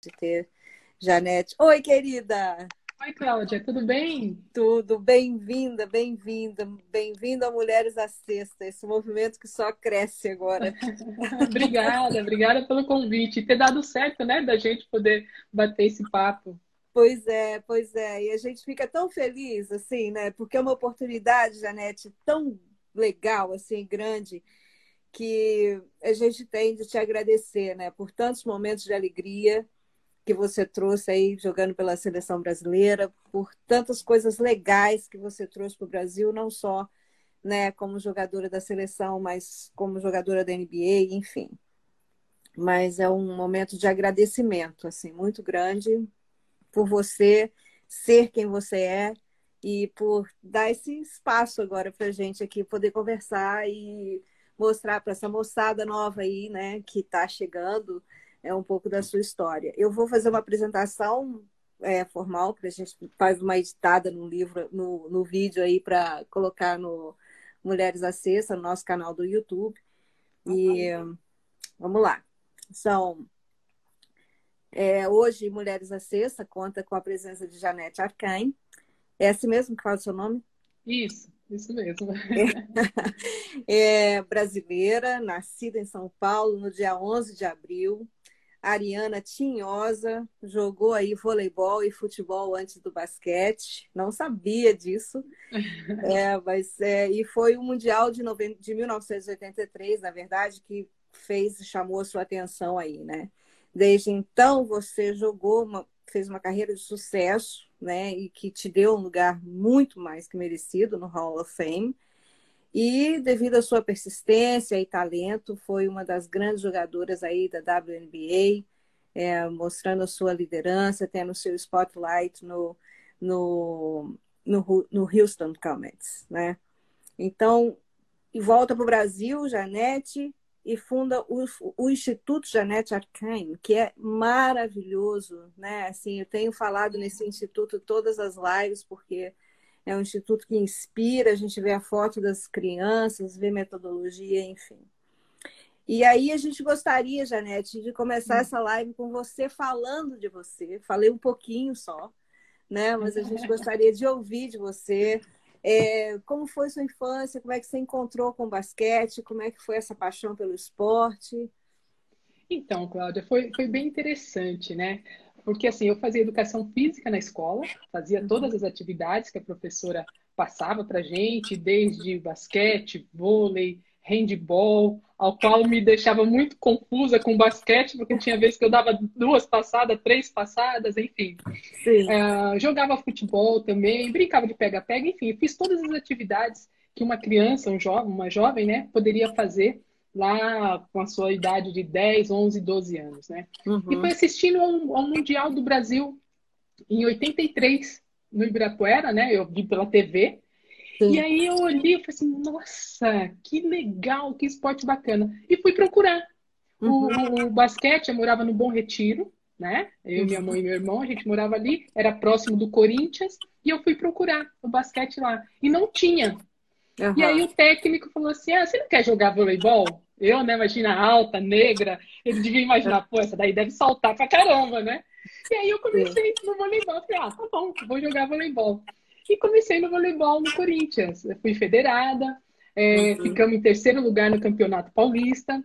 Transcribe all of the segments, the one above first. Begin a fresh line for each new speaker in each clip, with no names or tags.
de ter Janete. Oi, querida!
Oi, Cláudia, tudo bem?
Tudo, bem-vinda, bem-vinda, bem-vinda a Mulheres à Sexta, esse movimento que só cresce agora.
obrigada, obrigada pelo convite. E ter dado certo, né, da gente poder bater esse papo.
Pois é, pois é. E a gente fica tão feliz, assim, né? Porque é uma oportunidade, Janete, tão legal, assim, grande, que a gente tem de te agradecer, né? Por tantos momentos de alegria que você trouxe aí jogando pela seleção brasileira, por tantas coisas legais que você trouxe para o Brasil, não só né, como jogadora da seleção, mas como jogadora da NBA, enfim. Mas é um momento de agradecimento, assim, muito grande por você ser quem você é e por dar esse espaço agora para a gente aqui poder conversar e mostrar para essa moçada nova aí, né, que está chegando, é um pouco da sua história. Eu vou fazer uma apresentação é, formal, para a gente faz uma editada no livro, no, no vídeo aí para colocar no Mulheres Acessa, no nosso canal do YouTube. E vamos lá. São é, hoje Mulheres Acessa conta com a presença de Janete Arcaim. É assim mesmo que fala o seu nome?
Isso. Isso mesmo.
É, é, brasileira, nascida em São Paulo no dia 11 de abril. Ariana Tinhosa jogou aí voleibol e futebol antes do basquete. Não sabia disso. É, mas, é, e foi o Mundial de, de 1983, na verdade, que fez chamou a sua atenção aí, né? Desde então você jogou uma, fez uma carreira de sucesso, né, e que te deu um lugar muito mais que merecido no Hall of Fame. E devido à sua persistência e talento, foi uma das grandes jogadoras aí da WNBA, é, mostrando a sua liderança, tendo seu spotlight no, no, no, no Houston Comets, né? Então, e volta para o Brasil, Janete, e funda o, o Instituto Janete Arcaim, que é maravilhoso, né? Assim, eu tenho falado nesse instituto todas as lives, porque é um instituto que inspira, a gente vê a foto das crianças, vê metodologia, enfim. E aí a gente gostaria, Janete, de começar hum. essa live com você falando de você. Falei um pouquinho só, né? Mas a gente gostaria de ouvir de você é, como foi sua infância? Como é que você encontrou com o basquete? Como é que foi essa paixão pelo esporte?
Então, Cláudia, foi, foi bem interessante, né? Porque assim, eu fazia educação física na escola, fazia todas as atividades que a professora passava para gente, desde basquete, vôlei, handball, ao qual me deixava muito confusa com basquete, porque tinha vezes que eu dava duas passadas, três passadas, enfim. Uh, jogava futebol também, brincava de pega-pega, enfim, fiz todas as atividades que uma criança, um jovem, uma jovem, né, poderia fazer lá com a sua idade de 10, 11, 12 anos, né? Uhum. E foi assistindo ao, ao Mundial do Brasil em 83, no Ibirapuera, né? Eu vi pela TV, Sim. E aí eu olhei e falei assim, nossa, que legal, que esporte bacana. E fui procurar. Uhum. O, o, basquete, eu morava no Bom Retiro, né? Eu, minha mãe e meu irmão, a gente morava ali, era próximo do Corinthians, e eu fui procurar o basquete lá. E não tinha. Uhum. E aí o técnico falou assim: ah, você não quer jogar voleibol? Eu, né, imagina, alta, negra, ele devia imaginar, pô, essa daí deve saltar pra caramba, né? E aí eu comecei no voleibol, falei, ah, tá bom, vou jogar voleibol. E comecei no voleibol no Corinthians. Eu fui federada, é, uhum. ficamos em terceiro lugar no Campeonato Paulista.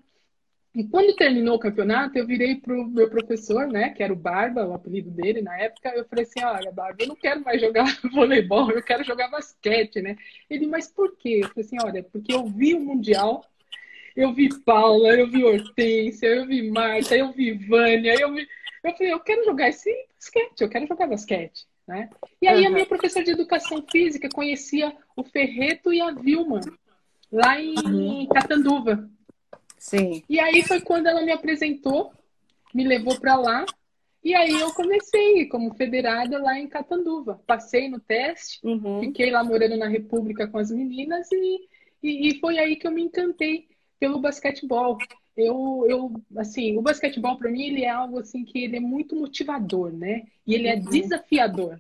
E quando terminou o campeonato, eu virei para o meu professor, né, que era o Barba, o apelido dele na época. Eu falei assim: Olha, Barba, eu não quero mais jogar voleibol, eu quero jogar basquete, né? Ele, mas por quê? Eu falei assim: Olha, porque eu vi o Mundial, eu vi Paula, eu vi Hortência, eu vi Marta, eu vi Vânia, eu vi. Eu falei: Eu quero jogar esse basquete, eu quero jogar basquete. Né? E aí uhum. a minha professora de educação física conhecia o Ferreto e a Vilma, lá em uhum. Catanduva.
Sim.
E aí foi quando ela me apresentou, me levou para lá, e aí eu comecei como federada lá em Catanduva. Passei no teste, uhum. fiquei lá morando na República com as meninas e, e, e foi aí que eu me encantei pelo basquetebol eu, eu assim, o basquetebol para mim ele é algo assim que ele é muito motivador, né? E ele é uhum. desafiador.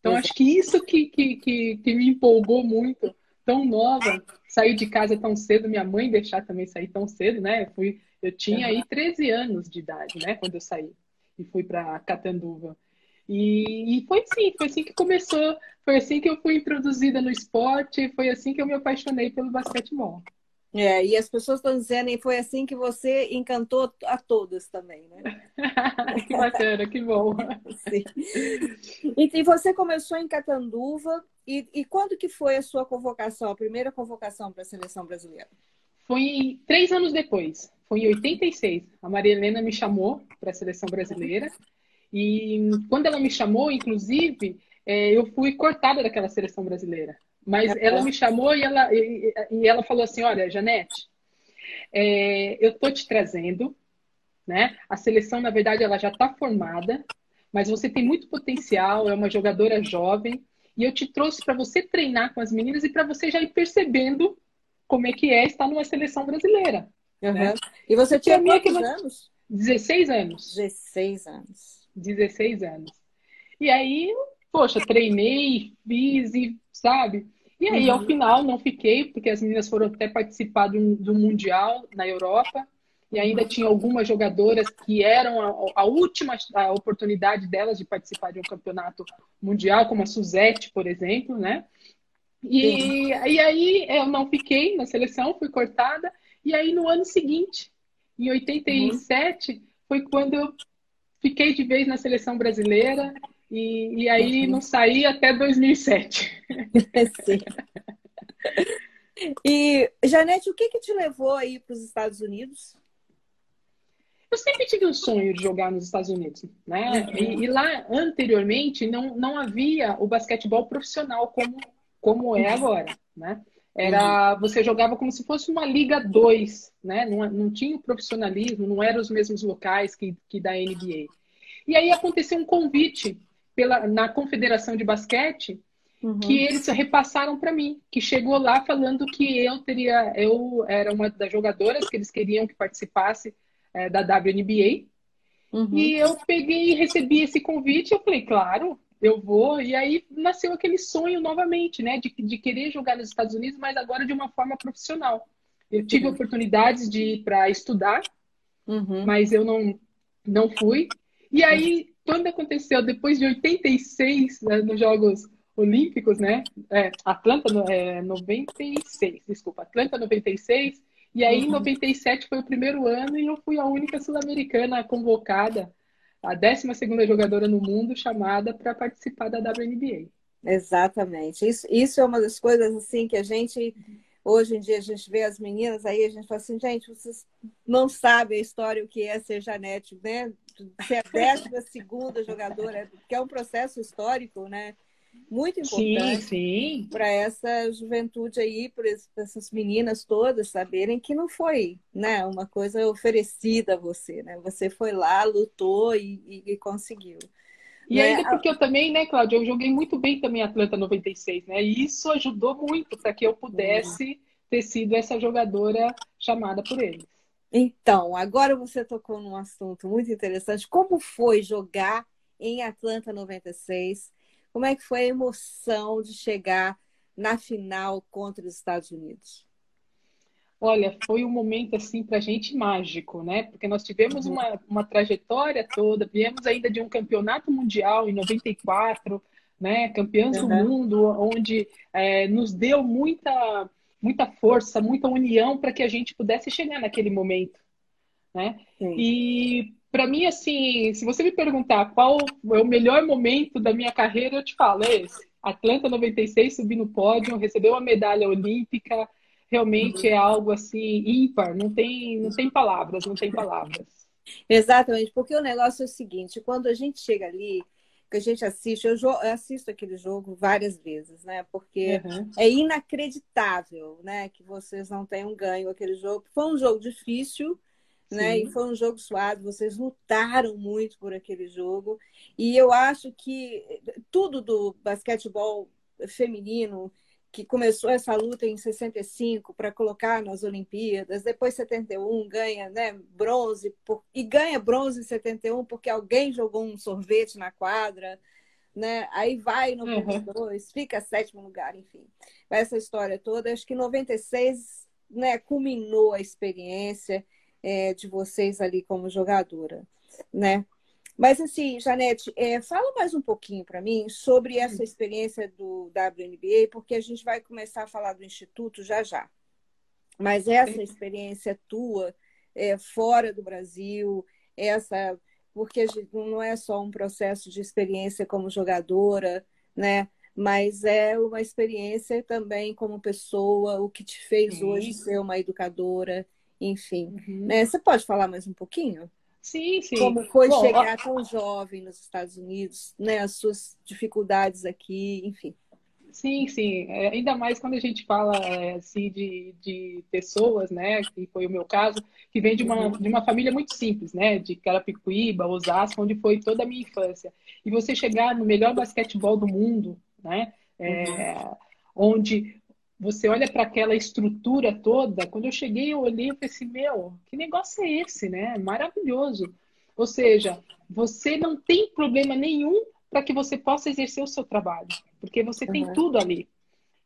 Então Exato. acho que isso que, que, que, que, me empolgou muito, tão nova, sair de casa tão cedo, minha mãe deixar também sair tão cedo, né? Eu fui, eu tinha aí 13 anos de idade, né, quando eu saí. e fui para Catanduva. E, e, foi assim, foi assim que começou, foi assim que eu fui introduzida no esporte, foi assim que eu me apaixonei pelo basquetebol.
É, e as pessoas estão dizendo que foi assim que você encantou a todas também, né?
que bacana, que bom.
Sim. E, e, você começou em Catanduva, e, e quando que foi a sua convocação, a primeira convocação para a seleção brasileira?
Foi três anos depois, foi em 86. A Maria Helena me chamou para a seleção brasileira, e quando ela me chamou, inclusive, é, eu fui cortada daquela seleção brasileira. Mas é ela me chamou e ela, e, e ela falou assim: Olha, Janete, é, eu tô te trazendo, né? A seleção, na verdade, ela já está formada, mas você tem muito potencial, é uma jogadora jovem, e eu te trouxe para você treinar com as meninas e para você já ir percebendo como é que é estar numa seleção brasileira.
Uhum. Né? E você tinha quantos anos?
16 anos.
16 anos.
16 anos. E aí, poxa, treinei, fiz e, sabe? E aí, uhum. ao final, não fiquei, porque as meninas foram até participar do, do Mundial na Europa, e ainda tinha algumas jogadoras que eram a, a, última a oportunidade delas de participar de um campeonato mundial, como a Suzette, por exemplo, né? E, e aí eu não fiquei na seleção, fui cortada, e aí no ano seguinte, em 87, uhum. foi quando eu fiquei de vez na seleção brasileira e, e aí uhum. não saí até 2007. Sim.
E, Janete, o que, que te levou aí para os Estados Unidos?
Eu sempre tive um sonho de jogar nos Estados Unidos, né? Uhum. E, e, lá, anteriormente, não, não havia o basquetebol profissional como, como é uhum. agora, né? Era, você jogava como se fosse uma Liga 2, né? Não, não tinha o profissionalismo, não eram os mesmos locais que, que da NBA. E aí aconteceu um convite pela, na Confederação de Basquete uhum. que eles repassaram para mim, que chegou lá falando que eu teria, eu era uma das jogadoras que eles queriam que participasse é, da WNBA. Uhum. E eu peguei e recebi esse convite, eu falei, claro, eu vou. E aí nasceu aquele sonho novamente, né, de, de querer jogar nos Estados Unidos, mas agora de uma forma profissional. Eu tive uhum. oportunidades de ir para estudar, uhum. mas eu não, não fui. E aí quando aconteceu depois de 86 né, nos Jogos Olímpicos, né? É, Atlanta é, 96, desculpa, Atlanta 96. E aí, uhum. em 97 foi o primeiro ano e eu fui a única sul-americana convocada, a 12 jogadora no mundo chamada para participar da WNBA.
Exatamente. Isso, isso é uma das coisas assim que a gente hoje em dia a gente vê as meninas aí a gente fala assim, gente, vocês não sabem a história o que é ser Janete, né? Ser a décima segunda jogadora, que é um processo histórico, né? Muito importante para essa juventude aí, para essas meninas todas saberem que não foi né, uma coisa oferecida a você, né? Você foi lá, lutou e, e, e conseguiu.
E né? ainda porque eu também, né, Cláudia, eu joguei muito bem também Atlanta 96, né? E isso ajudou muito para que eu pudesse ter sido essa jogadora chamada por eles.
Então, agora você tocou num assunto muito interessante. Como foi jogar em Atlanta 96? Como é que foi a emoção de chegar na final contra os Estados Unidos?
Olha, foi um momento assim para a gente mágico, né? Porque nós tivemos uhum. uma, uma trajetória toda, viemos ainda de um campeonato mundial em 94, né? Campeões uhum. do mundo, onde é, nos deu muita muita força, muita união para que a gente pudesse chegar naquele momento, né? Sim. E para mim, assim, se você me perguntar qual é o melhor momento da minha carreira, eu te falo, é esse. Atlanta 96, subir no pódio, recebeu uma medalha olímpica, realmente é algo assim ímpar, não tem, não tem palavras, não tem palavras.
Exatamente, porque o negócio é o seguinte, quando a gente chega ali, que a gente assiste, eu, eu, assisto aquele jogo várias vezes, né? Porque uhum. é inacreditável, né, que vocês não tenham ganho aquele jogo. Foi um jogo difícil, né? E foi um jogo suado. Vocês lutaram muito por aquele jogo. E eu acho que tudo do basquetebol feminino que começou essa luta em 65 para colocar nas Olimpíadas, depois 71 ganha né, bronze, por, e ganha bronze em 71 porque alguém jogou um sorvete na quadra, né? aí vai no uhum. fica sétimo lugar, enfim. Essa história toda, acho que 96 né, culminou a experiência é, de vocês ali como jogadora. Né? Mas assim, Janete, é, fala mais um pouquinho para mim sobre essa experiência do WNBA, porque a gente vai começar a falar do Instituto já já. Mas essa experiência tua é, fora do Brasil, essa porque não é só um processo de experiência como jogadora, né? Mas é uma experiência também como pessoa, o que te fez Sim. hoje ser uma educadora, enfim. Uhum. Né? Você pode falar mais um pouquinho?
Sim, sim.
Como foi Bom, chegar ó... tão jovem nos Estados Unidos, né? As suas dificuldades aqui, enfim.
Sim, sim. É, ainda mais quando a gente fala é, assim de, de pessoas, né? Que foi o meu caso, que vem de uma, uhum. de uma família muito simples, né? De Carapicuíba, Osasco, onde foi toda a minha infância. E você chegar no melhor basquetebol do mundo, né? É, uhum. Onde você olha para aquela estrutura toda. Quando eu cheguei, eu olhei e falei assim: meu, que negócio é esse, né? Maravilhoso. Ou seja, você não tem problema nenhum para que você possa exercer o seu trabalho, porque você uhum. tem tudo ali.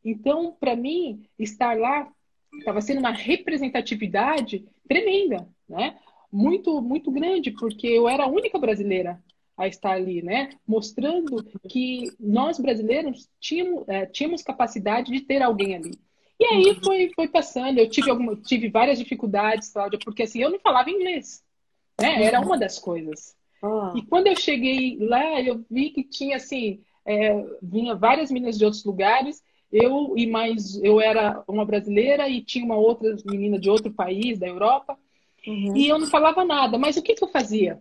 Então, para mim, estar lá estava sendo uma representatividade tremenda, né? Muito, muito grande, porque eu era a única brasileira a estar ali, né? Mostrando que nós brasileiros tínhamos, é, tínhamos capacidade de ter alguém ali. E aí uhum. foi, foi passando. Eu tive, alguma, tive várias dificuldades, Cláudia, porque assim, eu não falava inglês. Né? Era uma das coisas. Ah. E quando eu cheguei lá, eu vi que tinha assim, é, vinha várias meninas de outros lugares. Eu e mais, eu era uma brasileira e tinha uma outra menina de outro país, da Europa. Uhum. E eu não falava nada. Mas o que, que eu fazia?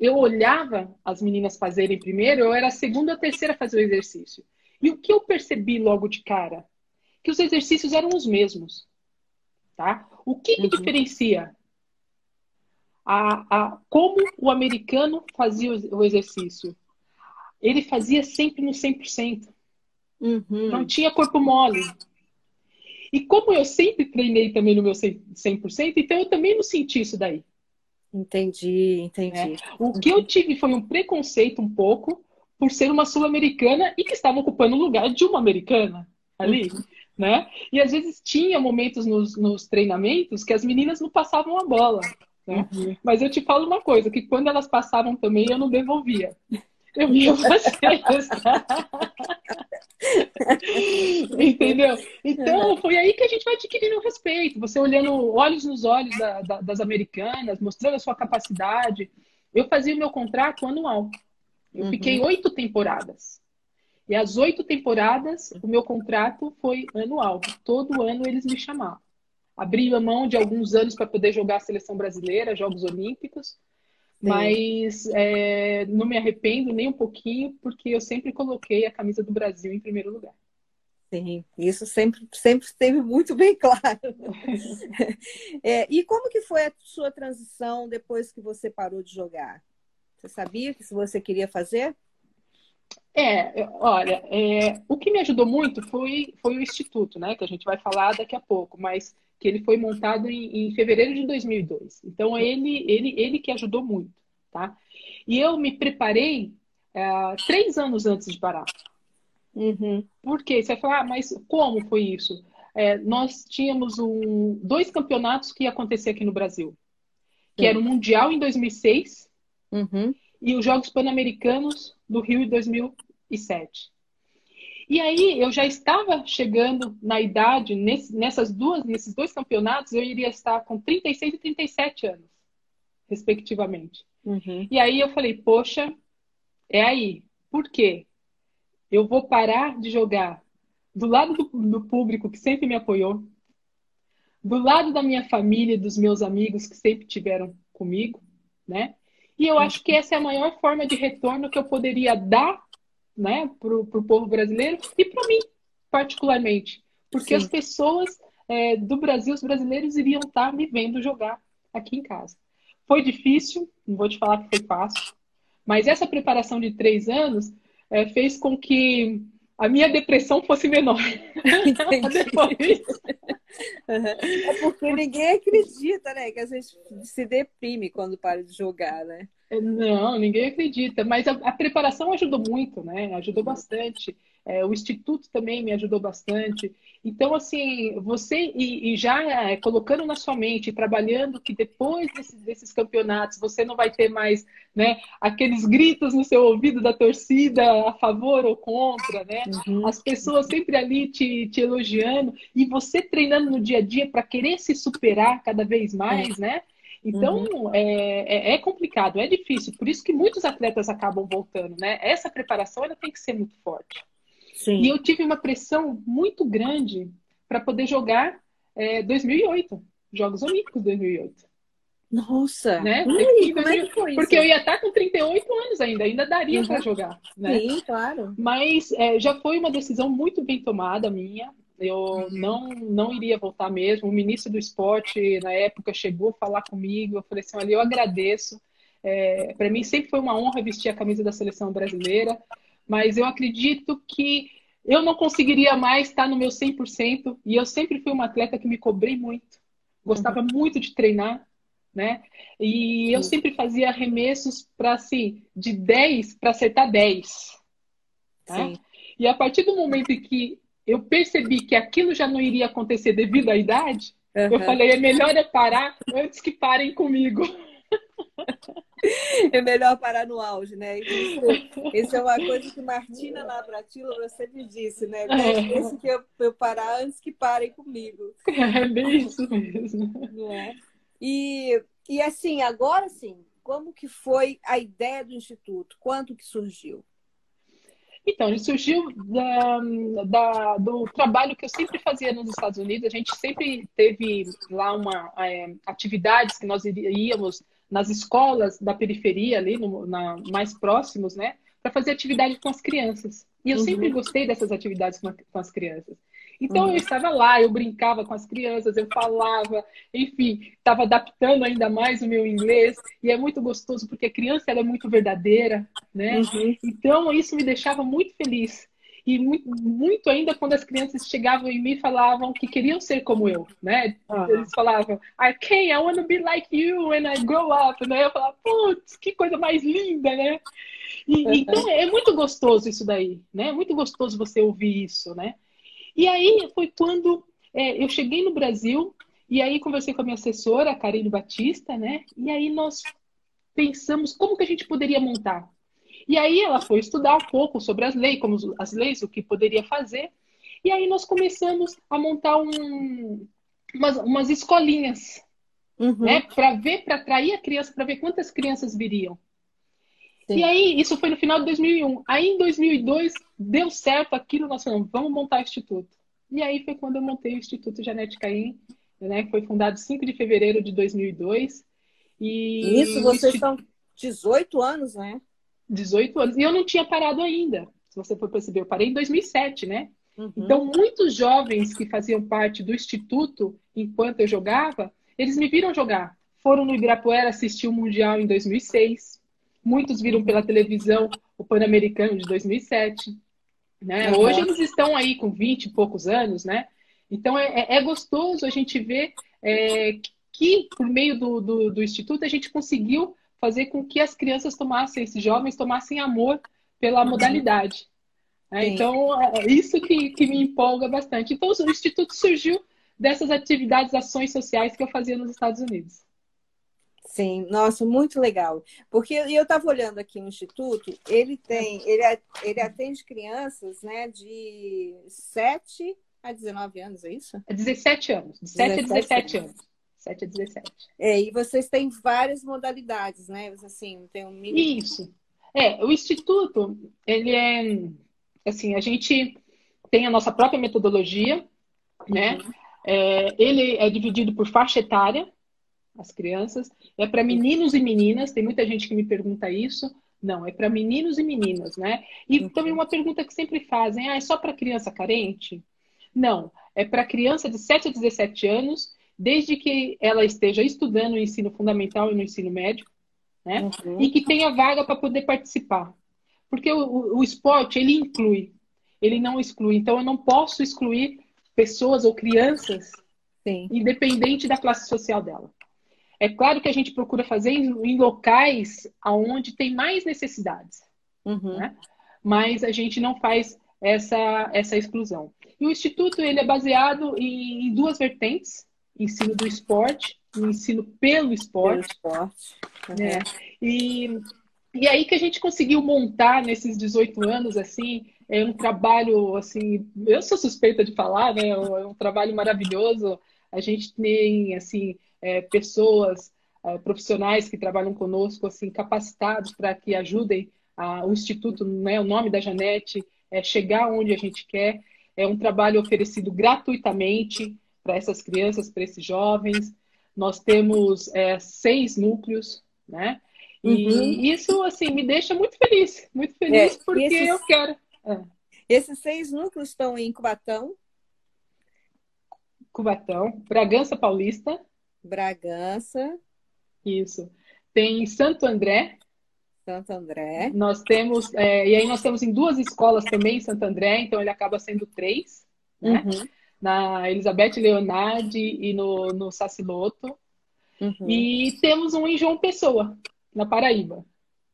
Eu olhava as meninas fazerem primeiro, eu era a segunda ou a terceira a fazer o exercício. E o que eu percebi logo de cara? Que os exercícios eram os mesmos. Tá? O que, que uhum. diferencia a, a, como o americano fazia o exercício? Ele fazia sempre no 100%. Uhum. Não tinha corpo mole. E como eu sempre treinei também no meu 100%, então eu também não senti isso daí.
Entendi, entendi. É.
O que eu tive foi um preconceito um pouco por ser uma sul-americana e que estava ocupando o lugar de uma americana ali, uhum. né? E às vezes tinha momentos nos, nos, treinamentos que as meninas não passavam a bola. Né? Uhum. Mas eu te falo uma coisa, que quando elas passavam também eu não devolvia. Eu ia fazer Entendeu? Então, foi aí que a gente vai adquirindo o respeito. Você olhando olhos nos olhos da, da, das americanas, mostrando a sua capacidade. Eu fazia o meu contrato anual. Eu uhum. fiquei oito temporadas. E as oito temporadas, o meu contrato foi anual. Todo ano eles me chamavam. Abri a mão de alguns anos para poder jogar a seleção brasileira, Jogos Olímpicos. Mas é, não me arrependo nem um pouquinho, porque eu sempre coloquei a camisa do Brasil em primeiro lugar.
Sim, isso sempre, sempre esteve muito bem claro. é, e como que foi a sua transição depois que você parou de jogar? Você sabia que você queria fazer?
É, olha, é, o que me ajudou muito foi, foi o Instituto, né? Que a gente vai falar daqui a pouco, mas que ele foi montado em, em fevereiro de 2002. Então, ele, ele, ele que ajudou muito, tá? E eu me preparei é, três anos antes de parar. Uhum. Por quê? Você vai falar, ah, mas como foi isso? É, nós tínhamos um, dois campeonatos que ia acontecer aqui no Brasil. Que era o Mundial em 2006 uhum. e os Jogos Pan-Americanos do Rio em 2007. E aí eu já estava chegando na idade, nesse, nessas duas, nesses dois campeonatos, eu iria estar com 36 e 37 anos, respectivamente. Uhum. E aí eu falei, poxa, é aí. Por quê? Eu vou parar de jogar do lado do, do público que sempre me apoiou, do lado da minha família, dos meus amigos que sempre tiveram comigo, né? E eu acho que essa é a maior forma de retorno que eu poderia dar né, para o povo brasileiro e para mim, particularmente. Porque Sim. as pessoas é, do Brasil, os brasileiros, iriam estar tá me vendo jogar aqui em casa. Foi difícil, não vou te falar que foi fácil, mas essa preparação de três anos é, fez com que a minha depressão fosse menor.
Depois. É porque ninguém acredita, né? Que a gente se deprime quando para de jogar, né?
Não, ninguém acredita. Mas a, a, preparação ajudou muito, né? Ajudou bastante. é, o Instituto também me ajudou bastante. Então, assim, você e, e já é, colocando na sua mente, trabalhando que depois desse, desses campeonatos você não vai ter mais né, aqueles gritos no seu ouvido da torcida a favor ou contra, né? Uhum. As pessoas sempre ali te, te elogiando e você treinando no dia a dia para querer se superar cada vez mais, uhum. né? Então, uhum. é, é, é, complicado, é difícil. Por isso que muitos atletas acabam voltando, né? Essa preparação ela tem que ser muito forte. Sim. E eu tive uma pressão muito grande para poder jogar é, 2008, Jogos Olímpicos 2008.
Nossa!
Né? Como é Porque eu ia estar com 38 anos ainda, ainda daria uhum. para jogar. Né?
Sim, claro.
Mas é, já foi uma decisão muito bem tomada minha. Eu uhum. não, não iria voltar mesmo. O ministro do esporte, na época, chegou a falar comigo. Eu falei assim: olha, eu agradeço. É, para mim sempre foi uma honra vestir a camisa da seleção brasileira, mas eu acredito que eu não conseguiria mais estar no meu 100%. E eu sempre fui uma atleta que me cobrei muito. Gostava uhum. muito de treinar, né? E eu sempre fazia arremessos para assim, de 10 para acertar 10. Tá? E a partir do momento em que eu percebi que aquilo já não iria acontecer devido à idade, uhum. eu falei, é melhor eu parar antes que parem comigo.
É melhor parar no auge, né? Isso, isso é uma coisa que Martina Navratilova sempre disse, né? É. que eu, eu parar antes que parem comigo.
É bem isso mesmo.
É? E, e assim, agora sim, como que foi a ideia do Instituto? Quanto que surgiu?
Então, ele surgiu da, da, do trabalho que eu sempre fazia nos Estados Unidos. A gente sempre teve lá uma é, atividades que nós íamos nas escolas da periferia ali, no, na, mais próximos, né, para fazer atividade com as crianças. E eu uhum. sempre gostei dessas atividades com, com as crianças. Então uhum. eu estava lá, eu brincava com as crianças, eu falava, enfim, estava adaptando ainda mais o meu inglês e é muito gostoso porque a criança ela é muito verdadeira, né? Uhum. Então isso me deixava muito feliz e muito, muito, ainda quando as crianças chegavam em mim e falavam que queriam ser como eu, né? Uhum. Eles falavam, I can, I want to be like you when I grow up, né? Eu falava, putz, que coisa mais linda, né? E, uhum. Então é muito gostoso isso daí, né? É muito gostoso você ouvir isso, né? E aí foi quando é, eu cheguei no Brasil e aí conversei com a minha assessora, a Karine Batista, né? E aí nós pensamos como que a gente poderia montar. E aí ela foi estudar um pouco sobre as leis, como as leis, o que poderia fazer. E aí nós começamos a montar um, umas, umas escolinhas, uhum. né? Para ver, para atrair a criança, para ver quantas crianças viriam. Sim. E aí, isso foi no final de 2001. Aí, em 2002, deu certo aquilo, nós falamos, vamos montar o Instituto. E aí foi quando eu montei o Instituto Janete Caim, né, que foi fundado 5 de fevereiro de 2002.
E isso, vocês estão 18 anos, né?
18 anos. E eu não tinha parado ainda, se você for perceber. Eu parei em 2007, né? Uhum. Então, muitos jovens que faziam parte do Instituto enquanto eu jogava, eles me viram jogar. Foram no Ibirapuera assistir o Mundial em 2006. Muitos viram pela televisão o Pan-Americano de 2007. Né? Hoje eles estão aí com 20 e poucos anos, né? Então é, é, é gostoso a gente ver é, que, por meio do, do, do, Instituto, a gente conseguiu fazer com que as crianças tomassem, esses jovens tomassem amor pela uhum. modalidade. Né? Então, é, é isso que, que me empolga bastante. Então, o Instituto surgiu dessas atividades, ações sociais que eu fazia nos Estados Unidos.
Sim, nossa, muito legal. Porque eu estava olhando aqui no Instituto, ele tem, ele, ele atende crianças né, de 7 a 19 anos, é isso?
É 17 anos, de 7 a 17 anos. 7 a 17.
É, e vocês têm várias modalidades, né? Assim, tem um
mini... Isso. É, o Instituto, ele é, assim, a gente tem a nossa própria metodologia, né? Uhum. É, ele é dividido por faixa etária, as crianças. É para meninos e meninas, tem muita gente que me pergunta isso. Não, é para meninos e meninas, né? E também uma pergunta que sempre fazem: ah, é só para criança carente? Não, é para criança de 7 a 17 anos, desde que ela esteja estudando o ensino fundamental e no ensino médio, né? Uhum. E que tenha vaga para poder participar. Porque o, o, o esporte, ele inclui, ele não exclui. Então, eu não posso excluir pessoas ou crianças, Sim. independente da classe social dela. É claro que a gente procura fazer em, locais onde tem mais necessidades, uhum. né? mas a gente não faz essa, essa exclusão. E o Instituto ele é baseado em, em duas vertentes, ensino do esporte e ensino pelo esporte. Pelo esporte. Uhum. Né? E, e aí que a gente conseguiu montar nesses 18 anos, assim, é um trabalho, assim, eu sou suspeita de falar, né? É um trabalho maravilhoso. A gente tem, assim, é, pessoas, é, profissionais que trabalham conosco, assim, capacitados para que ajudem a, o Instituto, né? O nome da Janete é chegar onde a gente quer. É um trabalho oferecido gratuitamente para essas crianças, para esses jovens. Nós temos é, seis núcleos, né? E uhum. isso, assim, me deixa muito feliz, muito feliz, é, porque esses, eu quero. É.
Esses seis núcleos estão em Cubatão?
Cubatão, Bragança Paulista.
Bragança.
Isso. Tem Santo André.
Santo André.
Nós temos, é, e aí nós temos em duas escolas também em Santo André, então ele acaba sendo três, né? Uhum. Na Elizabeth Leonardi e no, no Saciloto. Uhum. E temos um em João Pessoa, na Paraíba.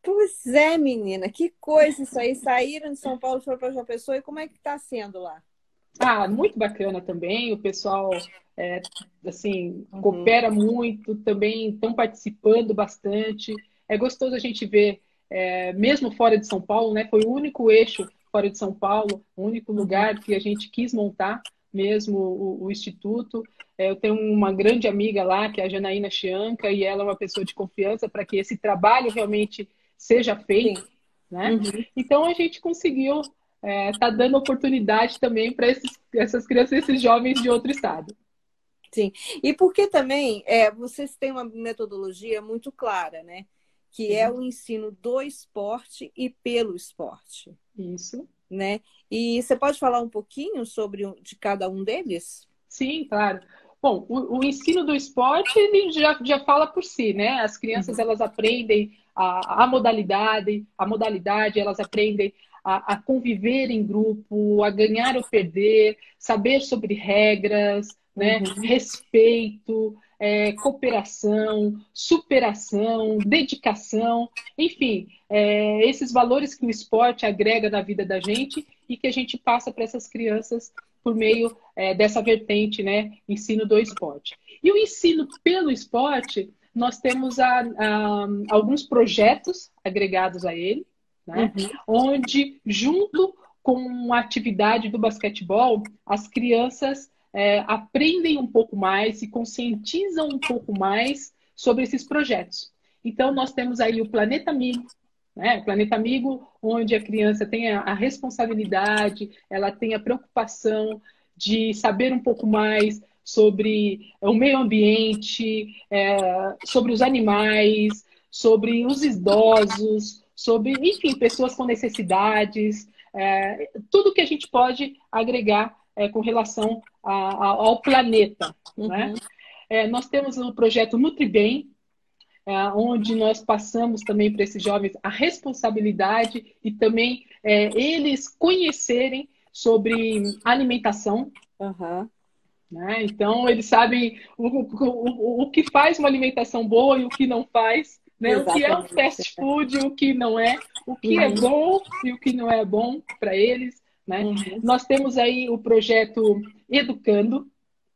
Pois é, menina, que coisa isso aí. Saíram de São Paulo, foram para João Pessoa, e como é que está sendo lá?
Ah, muito bacana também. O pessoal, é, assim, uhum. coopera muito, também estão participando bastante. É gostoso a gente ver, é, mesmo fora de São Paulo, né? Foi o único eixo fora de São Paulo, o único uhum. lugar que a gente quis montar mesmo o, o Instituto. É, eu tenho uma grande amiga lá, que é a Janaína Chianca, e ela é uma pessoa de confiança para que esse trabalho realmente seja feito. Né? Uhum. Então a gente conseguiu estar é, tá dando oportunidade também para essas crianças, esses jovens de outro estado.
Sim, e porque também é, vocês têm uma metodologia muito clara, né? Que é o ensino do esporte e pelo esporte.
Isso.
Né? E você pode falar um pouquinho sobre de cada um deles?
Sim, claro. Bom, o, o ensino do esporte ele já, já fala por si, né? As crianças uhum. elas aprendem a, a modalidade, a modalidade, elas aprendem a, a, conviver em grupo, a ganhar ou perder, saber sobre regras, né? Uhum. respeito, é, cooperação, superação, dedicação, enfim, é, esses valores que o esporte agrega na vida da gente e que a gente passa para essas crianças por meio é, dessa vertente, né, ensino do esporte. E o ensino pelo esporte, nós temos a, a, alguns projetos agregados a ele, né? uhum. onde, junto com a atividade do basquetebol, as crianças é, aprendem um pouco mais, se conscientizam um pouco mais sobre esses projetos. Então, nós temos aí o Planeta Amigo, né? Planeta Amigo, onde a criança tem a, a responsabilidade, ela tem a preocupação de saber um pouco mais sobre o meio ambiente, é, sobre os animais, sobre os idosos, sobre, enfim, pessoas com necessidades, é, tudo que a gente pode agregar é, com relação a, a, ao planeta. Uhum. Né? É, nós temos o projeto Nutribem, é, onde nós passamos também para esses jovens a responsabilidade e também é, eles conhecerem sobre alimentação. Uhum. Né? Então, eles sabem o, o, o, que faz uma alimentação boa e o que não faz, né? o que é um fast food o que não é, o que é uhum. é bom e o que não é bom para eles. Né? Uhum. Nós temos aí o projeto Educando,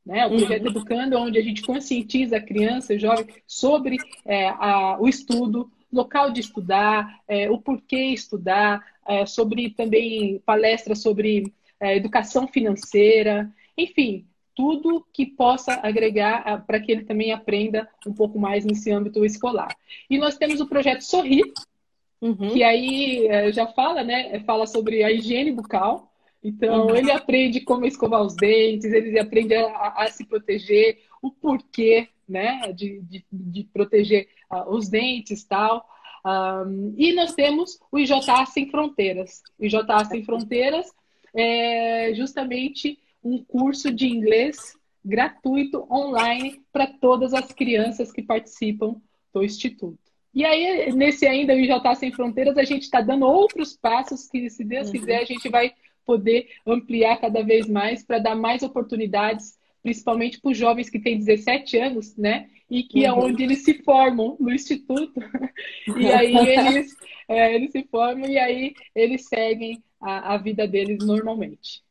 né? o projeto uhum. Educando, onde a gente conscientiza a criança e jovem sobre é, a, o estudo, local de estudar, é, o porquê estudar, é, sobre também palestras sobre é, educação financeira, enfim, tudo que possa agregar ah, para que ele também aprenda um pouco mais nesse âmbito escolar. E nós temos o projeto Sorrir, uhum. que aí eh, já fala, né? Fala sobre a higiene bucal. Então, uhum. ele aprende como escovar os dentes, ele aprende a, a se proteger, o porquê, né? De, de, de proteger uh, os dentes tal. Um, e nós temos o IJA Sem Fronteiras. O IJA Sem Fronteiras é justamente um curso de inglês gratuito online para todas as crianças que participam do Instituto. E aí, nesse ainda o IJ Sem Fronteiras, a gente está dando outros passos que, se Deus uhum. quiser, a gente vai poder ampliar cada vez mais para dar mais oportunidades, principalmente para os jovens que têm 17 anos, né? E que é uhum. é onde eles se formam no Instituto. e aí eles, é, eles se formam e aí eles seguem a, a vida deles normalmente.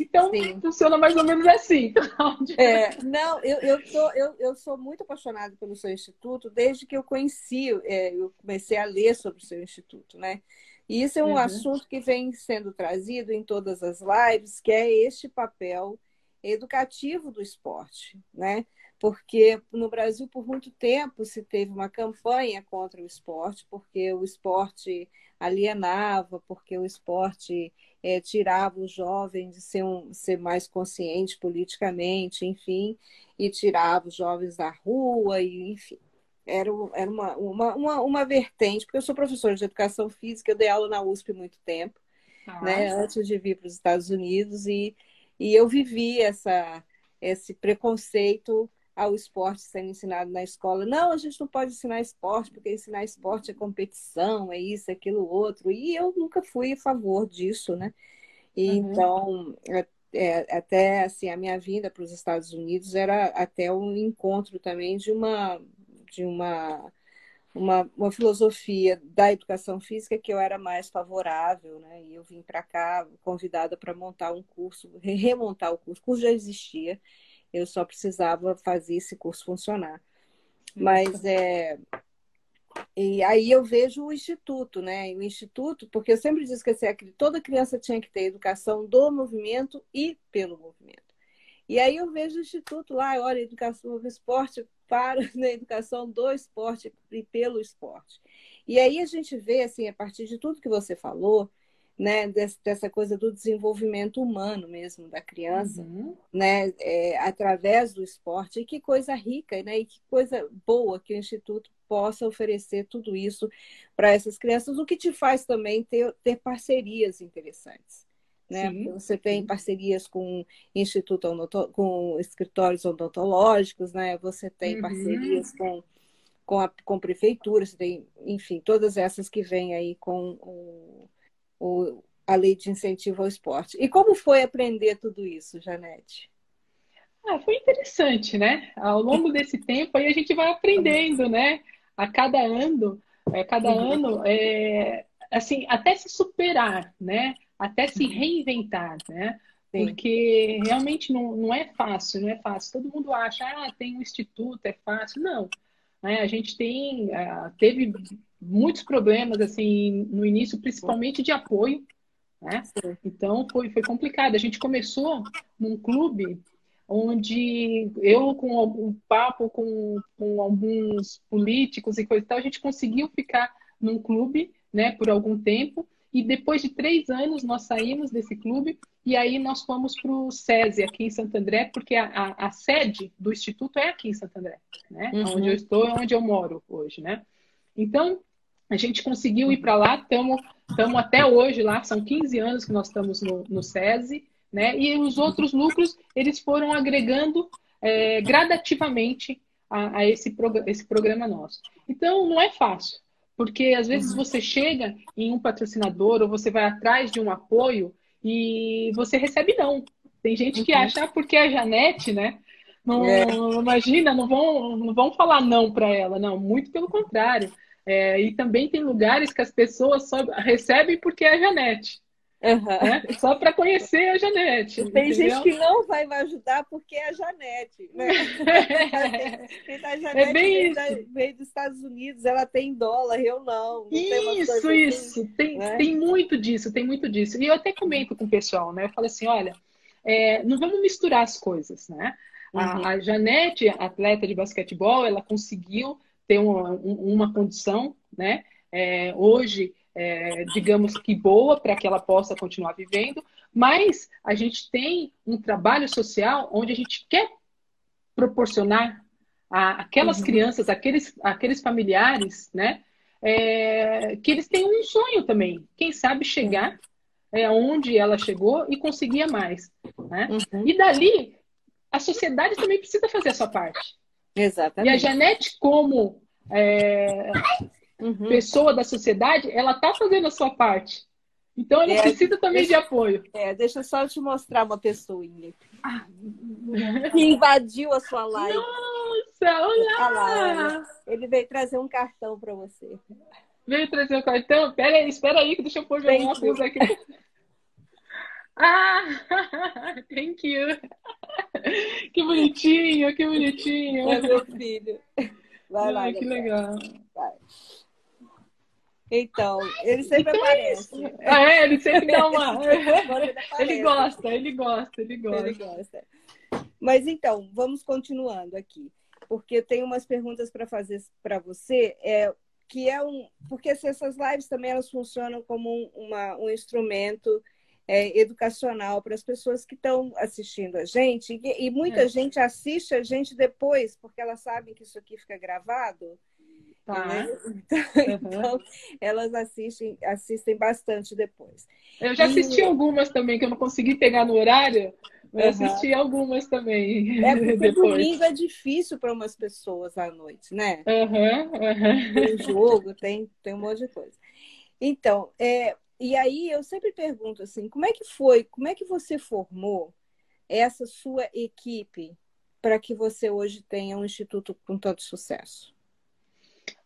Então, Sim. funciona mais ou menos assim.
É, não, eu, eu, tô, eu, eu sou muito apaixonada pelo seu instituto desde que eu conheci, é, eu comecei a ler sobre o seu instituto, né? E isso é um uhum. assunto que vem sendo trazido em todas as lives, que é este papel educativo do esporte, né? Porque no Brasil, por muito tempo, se teve uma campanha contra o esporte, porque o esporte alienava, porque o esporte é, tirava o jovem de ser, um, ser mais consciente politicamente, enfim, e tirava os jovens da rua, e enfim. Era, era uma, uma, uma, uma vertente, porque eu sou professora de educação física, eu dei aula na USP muito tempo, né, antes de vir para os Estados Unidos, e, e eu vivi essa, esse preconceito ao esporte sendo ensinado na escola. Não, a gente não pode ensinar esporte, porque ensinar esporte é competição, é isso, é aquilo, outro. E eu nunca fui a favor disso, né? E, uhum. Então, é, é, até assim, a minha vinda para os Estados Unidos era até um encontro também de uma, de uma, uma, uma filosofia da educação física que eu era mais favorável, né? E eu vim para cá convidada para montar um curso, remontar o curso. O curso já existia, eu só precisava fazer esse curso funcionar. Mas é. E aí eu vejo o instituto, né? O instituto, porque eu sempre disse que assim, toda criança tinha que ter educação do movimento e pelo movimento. E aí eu vejo o instituto lá, olha, educação do esporte para né, educação do esporte e pelo esporte. E aí a gente vê, assim, a partir de tudo que você falou, né, dessa coisa do desenvolvimento humano mesmo da criança, uhum. né, é, através do esporte. E que coisa rica, né, e que coisa boa que o Instituto possa oferecer tudo isso para essas crianças, o que te faz também ter, ter parcerias interessantes. Né? Você tem parcerias com instituto com escritórios odontológicos, né? Você tem uhum. parcerias com com, a, com prefeituras, tem, enfim, todas essas que vêm aí com o, o, a lei de incentivo ao esporte. E como foi aprender tudo isso, Janete?
Ah, foi interessante, né? Ao longo desse tempo aí a gente vai aprendendo, né? A cada ano, é, cada uhum. ano, é, assim, até se superar, né? Até se uhum. reinventar, né? Porque realmente não, não é fácil, não é fácil. Todo mundo acha, ah, tem um instituto, é fácil. Não. Né? A gente tem, uh, teve muitos problemas assim no início, principalmente de apoio. Né? Então foi, foi complicado. A gente começou num clube onde eu, com um papo com, com alguns políticos e coisa e tal, a gente conseguiu ficar num clube né, por algum tempo. E depois de três anos nós saímos desse clube e aí nós fomos para o SESI aqui em Santo André, porque a, a, a, sede do Instituto é aqui em Santo André, né? Uhum. Onde eu estou, é onde eu moro hoje, né? Então, a gente conseguiu ir para lá, estamos até hoje lá, são 15 anos que nós estamos no, no SESI, né? E os outros lucros, eles foram agregando é, gradativamente a, a esse, prog esse programa nosso. Então, não é fácil, porque às vezes você chega em um patrocinador ou você vai atrás de um apoio e você recebe não. Tem gente que uhum. acha, ah, porque a Janete, né? Não, é. Imagina, não vão, não vão falar não para ela, não, muito pelo contrário. É, e também tem lugares que as pessoas só recebem porque é a Janete. Uhum. Né? Só para conhecer a Janete.
Tem entendeu? gente que não vai me ajudar porque é a Janete. Né? a Janete é bem veio, veio dos Estados Unidos, ela tem dólar, eu não. não
isso, assim, isso. Assim, tem, né? tem muito disso, tem muito disso. E eu até comento com o pessoal, né? Eu falo assim, olha, é, não vamos misturar as coisas, né? Uhum. A, a Janete, atleta de basquetebol, ela conseguiu ter uma, uma condição, né? É, hoje, é, digamos que boa para que ela possa continuar vivendo, mas a gente tem um trabalho social onde a gente quer proporcionar a, aquelas uhum. crianças, aqueles, aqueles familiares, né? É, que eles têm um sonho também. Quem sabe chegar é, onde ela chegou e conseguir mais. Né? Uhum. E dali, a sociedade também precisa fazer a sua parte.
Exatamente.
E a Janete, como é, uhum. pessoa da sociedade, ela está fazendo a sua parte. Então ela é, precisa também
deixa,
de apoio.
É, deixa eu só te mostrar uma pessoinha ah. que invadiu a sua live.
Nossa, olá!
Ele veio trazer um cartão para você.
Veio trazer um cartão? Pera aí, espera aí, que deixa eu pôr meu óculos aqui. Ah, thank you. Que bonitinho, que bonitinho.
É meu filho.
Vai lá. Que legal. Vai.
Então, ele sempre então aparece. É,
ah, é, ele sempre dá uma. ele gosta, ele gosta, ele gosta. Ele gosta.
Mas então, vamos continuando aqui, porque tem umas perguntas para fazer para você. É, que é um. Porque assim, essas lives também elas funcionam como um, uma, um instrumento é, educacional para as pessoas que estão assistindo a gente. E, e muita é. gente assiste a gente depois, porque elas sabem que isso aqui fica gravado. Tá. Então, uhum. elas assistem, assistem bastante depois.
Eu já assisti e... algumas também, que eu não consegui pegar no horário, mas uhum. assisti algumas também.
É porque domingo é difícil para umas pessoas à noite, né?
Uhum, uhum.
Tem jogo, tem, tem um monte de coisa. Então, é, e aí eu sempre pergunto assim, como é que foi, como é que você formou essa sua equipe para que você hoje tenha um instituto com tanto sucesso?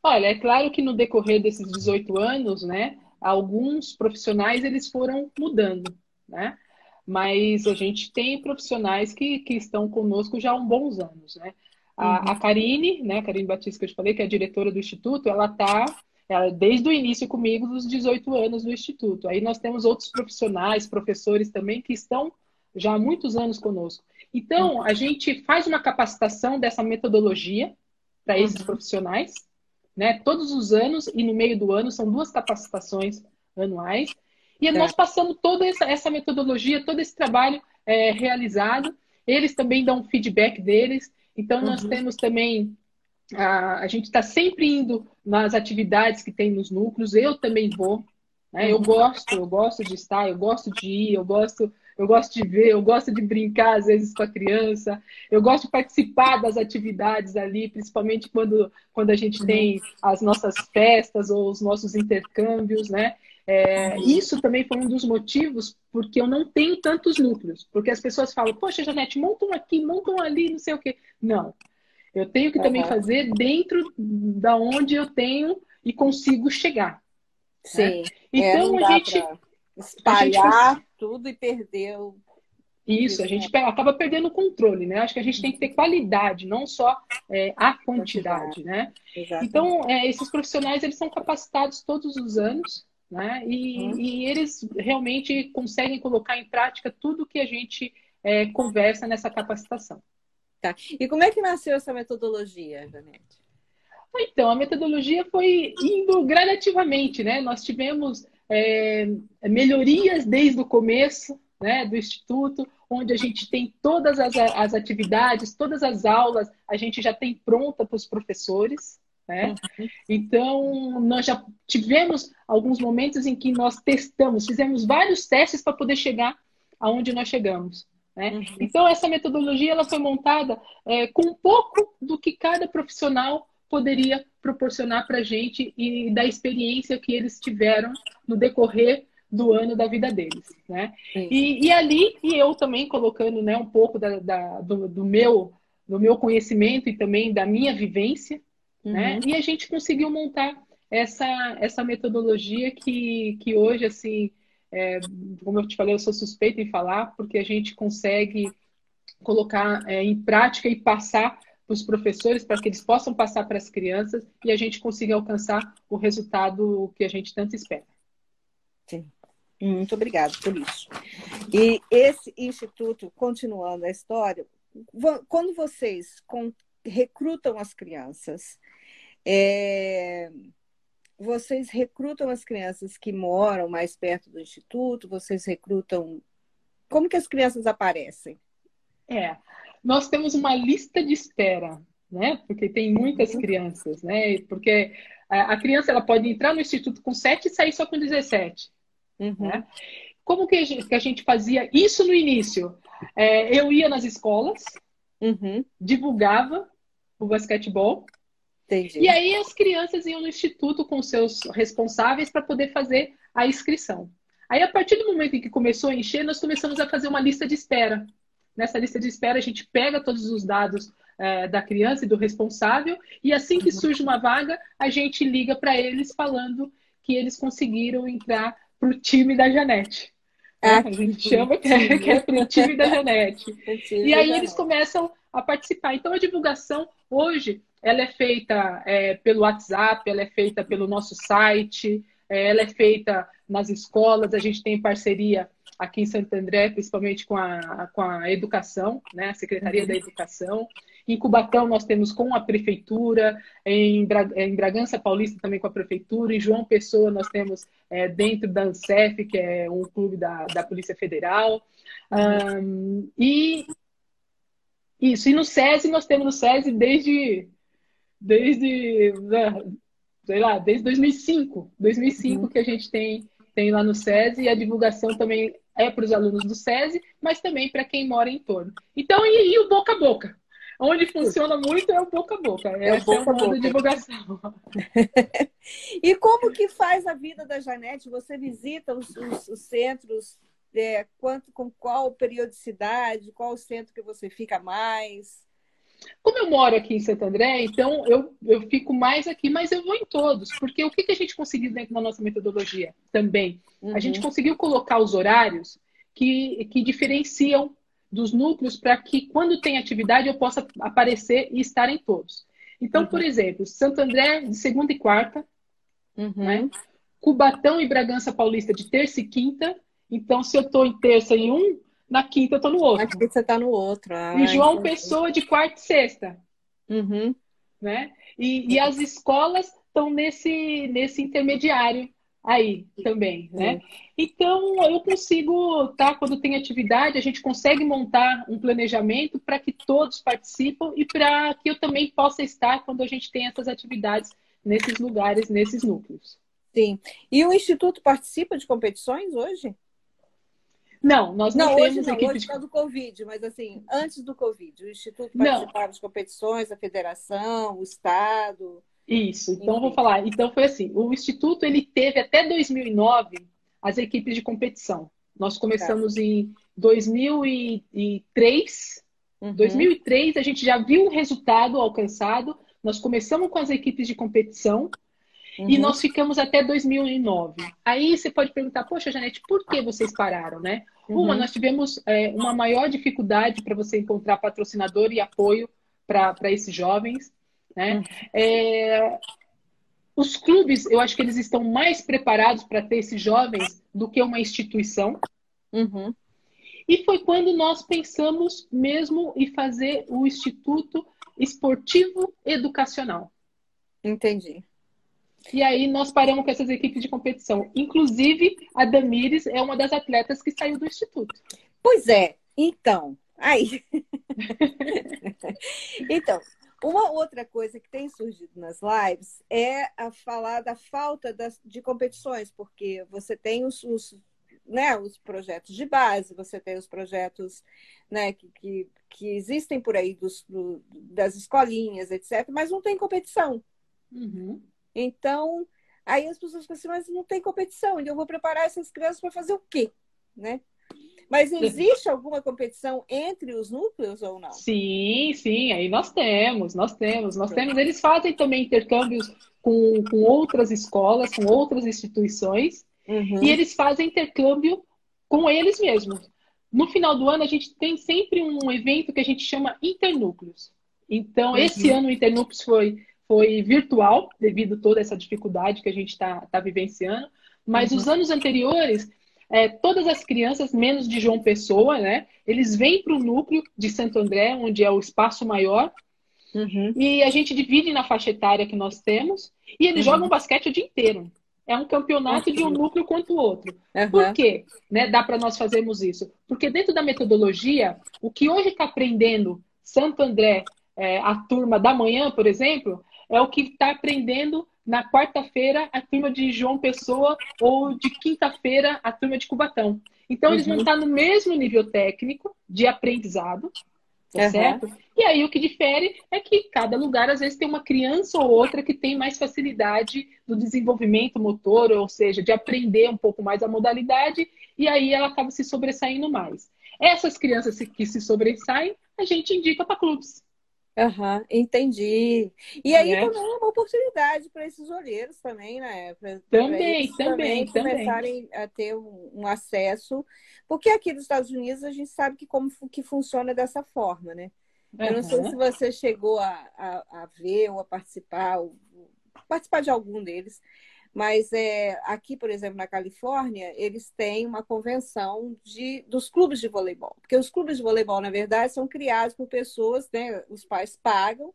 Olha, é claro que no decorrer desses 18 anos, né, alguns profissionais eles foram mudando, né? Mas a gente tem profissionais que, que estão conosco já há uns bons anos, né? A, uhum. a Karine, né, a Karine Batista que eu te falei, que é a diretora do Instituto, ela está ela, desde o início comigo, dos 18 anos do Instituto. Aí nós temos outros profissionais, professores também, que estão já há muitos anos conosco. Então, a gente faz uma capacitação dessa metodologia para esses uhum. profissionais, né? Todos os anos e no meio do ano são duas capacitações anuais. E é. nós passamos toda essa, essa, metodologia, todo esse trabalho é, realizado. Eles também dão feedback deles. Então, nós uhum. temos também. A, a gente está sempre indo nas atividades que tem nos núcleos. Eu também vou. Né? Eu uhum. gosto, eu gosto de estar, eu gosto de ir, eu gosto eu gosto de ver, eu gosto de brincar às vezes com a criança, eu gosto de participar das atividades ali, principalmente quando, quando a gente tem as nossas festas ou os nossos intercâmbios, né? É, isso também foi um dos motivos porque eu não tenho tantos núcleos. Porque as pessoas falam, poxa, Janete, montam aqui, montam ali, não sei o quê. Não. Eu tenho que uhum. também fazer dentro da onde eu tenho e consigo chegar. Né?
Sim. Né? Então é, a gente. Espalhar a gente tudo e perdeu.
Isso, a gente acaba perdendo o controle, né? Acho que a gente tem que ter qualidade, não só é, a quantidade, né? Exatamente. Então, é, esses profissionais, eles são capacitados todos os anos, né? E, uhum. e eles realmente conseguem colocar em prática tudo que a gente é, conversa nessa capacitação.
Tá. E como é que nasceu essa metodologia, Janete?
Então, a metodologia foi indo gradativamente, né? Nós tivemos é, melhorias desde o começo né, do Instituto, onde a gente tem todas as, as atividades, todas as aulas, a gente já tem pronta para os professores. Né? Então, nós já tivemos alguns momentos em que nós testamos, fizemos vários testes para poder chegar aonde nós chegamos. Né? Uhum. Então, essa metodologia ela foi montada é, com um pouco do que cada profissional poderia proporcionar para a gente e da experiência que eles tiveram no decorrer do ano da vida deles, né? E, e, ali, e eu também colocando né, um pouco da, da do, do, meu, do meu conhecimento e também da minha vivência, né? uhum. né? E a gente conseguiu montar essa, essa metodologia que, que hoje, assim, é, como eu te falei, eu sou suspeita em falar, porque a gente consegue colocar é, em prática e passar para os professores, para que eles possam passar para as crianças e a gente consiga alcançar o resultado que a gente tanto espera.
Sim. Muito obrigada por isso. E esse instituto, continuando a história, quando vocês recrutam as crianças, é, vocês recrutam as crianças que moram mais perto do instituto, vocês recrutam. Como que as crianças aparecem?
É, nós temos uma lista de espera, né? Porque tem muitas uhum. crianças, né? Porque a criança ela pode entrar no instituto com 7 e sair só com 17. Uhum. Né? Como que a, gente, que a, gente, fazia isso no início? É, eu ia nas escolas, uhum. divulgava o basquetebol. Entendi. E aí as crianças iam no instituto com seus responsáveis para poder fazer a inscrição. Aí, a partir do momento em que começou a encher, nós começamos a fazer uma lista de espera. Nessa lista de espera, a gente pega todos os dados é, da criança e do responsável, e assim que surge uma vaga, a gente liga para eles falando que eles conseguiram entrar para o time da Janete. né? a gente chama que é, que é pro time da Janete. e aí eles começam a participar. Então a divulgação hoje ela é feita é, pelo WhatsApp, ela é feita pelo nosso site, é, ela é feita nas escolas, a gente tem parceria aqui em Santo André, principalmente com a, com a educação, né? a Secretaria uhum. da Educação. Em Cubatão nós temos com a prefeitura, em, em Bragança Paulista também com a prefeitura, em João Pessoa nós temos é, dentro da ANSEF, que é um clube da, da Polícia Federal. Um, e isso, e no SESI nós temos no SESI desde, desde né, sei lá, desde 2005, 2005 uhum. que a gente tem, tem lá no SESI e a divulgação também é para os alunos do SESI, mas também para quem mora em torno. Então, e, e, o boca a boca? Onde funciona muito é o boca a boca. É Essa o boca é uma divulgação.
e como que faz a vida da Janete? Você visita os, os, os centros, é, quanto, com qual periodicidade, qual centro que você fica mais?
Como eu moro aqui em Santo André, então eu, eu fico mais aqui, mas eu vou em todos, porque o que, que a gente conseguiu dentro da nossa metodologia também? Uhum. A gente uhum. conseguiu colocar os horários que, que diferenciam dos núcleos para que, quando tem atividade, eu possa aparecer e estar em todos. Então, uhum. por exemplo, Santo André de segunda e quarta, uhum. né? Cubatão e Bragança Paulista de terça e quinta. Então, se eu estou em terça em um, na quinta eu tô no outro. Na quinta
você tá no outro. Ah,
e João entendi. Pessoa de quarta e sexta. Uhum. Né? E, e as escolas estão nesse, nesse intermediário aí também, né? Então eu consigo, tá? Quando tem atividade, a gente consegue montar um planejamento para que todos participam e para que eu também possa estar quando a gente tem essas atividades nesses lugares, nesses núcleos.
Sim. E o Instituto participa de competições hoje?
Não, nós não, não
temos
hoje não,
equipe hoje de... do Covid, mas assim, antes do Covid, o Instituto participava de competições, a federação, o Estado.
Isso, então vou falar. Então foi assim, o Instituto ele teve até 2009 as equipes de competição. Nós começamos tá. em 2003. Uhum. 2003 a gente já viu o resultado alcançado. Nós começamos com as equipes de competição Uhum. E nós ficamos até 2009. Aí você pode perguntar, poxa, Janete, por que vocês pararam, né? Uhum. Uma, nós tivemos é, uma maior dificuldade para você encontrar patrocinador e apoio para esses jovens, né? Uhum. É, os clubes, eu acho que eles estão mais preparados para ter esses jovens do que uma instituição. Uhum. E foi quando nós pensamos mesmo em fazer o Instituto Esportivo Educacional.
Entendi.
E aí nós paramos com essas equipes de competição. Inclusive, a Damires é uma das atletas que saiu do Instituto.
Pois é, então. Aí. então, uma outra coisa que tem surgido nas lives é a falar da falta das, de competições, porque você tem os, os, né, os projetos de base, você tem os projetos né, que, que, que existem por aí dos, do, das escolinhas, etc., mas não tem competição. Uhum. Então, aí as pessoas ficam assim, mas não tem competição, então eu vou preparar essas crianças para fazer o quê? Né? Mas existe alguma competição entre os núcleos ou não?
Sim, sim, aí nós temos, nós temos, nós temos. Eles fazem também intercâmbios com, com outras escolas, com outras instituições, uhum. e eles fazem intercâmbio com eles mesmos. No final do ano, a gente tem sempre um evento que a gente chama Internúcleos. Então, uhum. esse ano o Internúcleos foi foi virtual, devido a toda essa dificuldade que a gente está tá vivenciando. Mas uhum. os anos anteriores, é, todas as crianças, menos de João Pessoa, né? Eles vêm para o núcleo de Santo André, onde é o espaço maior. Uhum. E a gente divide na faixa etária que nós temos. E eles uhum. jogam basquete o dia inteiro. É um campeonato de um núcleo quanto o outro. Uhum. Por quê? Né, dá para nós fazermos isso? Porque dentro da metodologia, o que hoje está aprendendo Santo André, é, a turma da manhã, por exemplo, é o que está aprendendo na quarta-feira a turma de João Pessoa ou de quinta-feira a turma de Cubatão. Então, uhum. eles vão estar no mesmo nível técnico de aprendizado, tá uhum. certo? E aí o que difere é que cada lugar, às vezes, tem uma criança ou outra que tem mais facilidade do desenvolvimento motor, ou seja, de aprender um pouco mais a modalidade, e aí ela acaba se sobressaindo mais. Essas crianças que se sobressaem, a gente indica para clubes.
Uhum, entendi. E aí né? também é uma oportunidade para esses olheiros também, né? Pra,
também, pra também, também,
começarem a ter um, um, acesso, porque aqui nos Estados Unidos a gente sabe que como que funciona dessa forma, né? Eu não sei se você chegou a, a, a ver ou a participar, ou, participar de algum deles, mas é, aqui, por exemplo, na Califórnia, eles têm uma convenção de, dos clubes de voleibol. Porque os clubes de voleibol, na verdade, são criados por pessoas, né? Os pais pagam,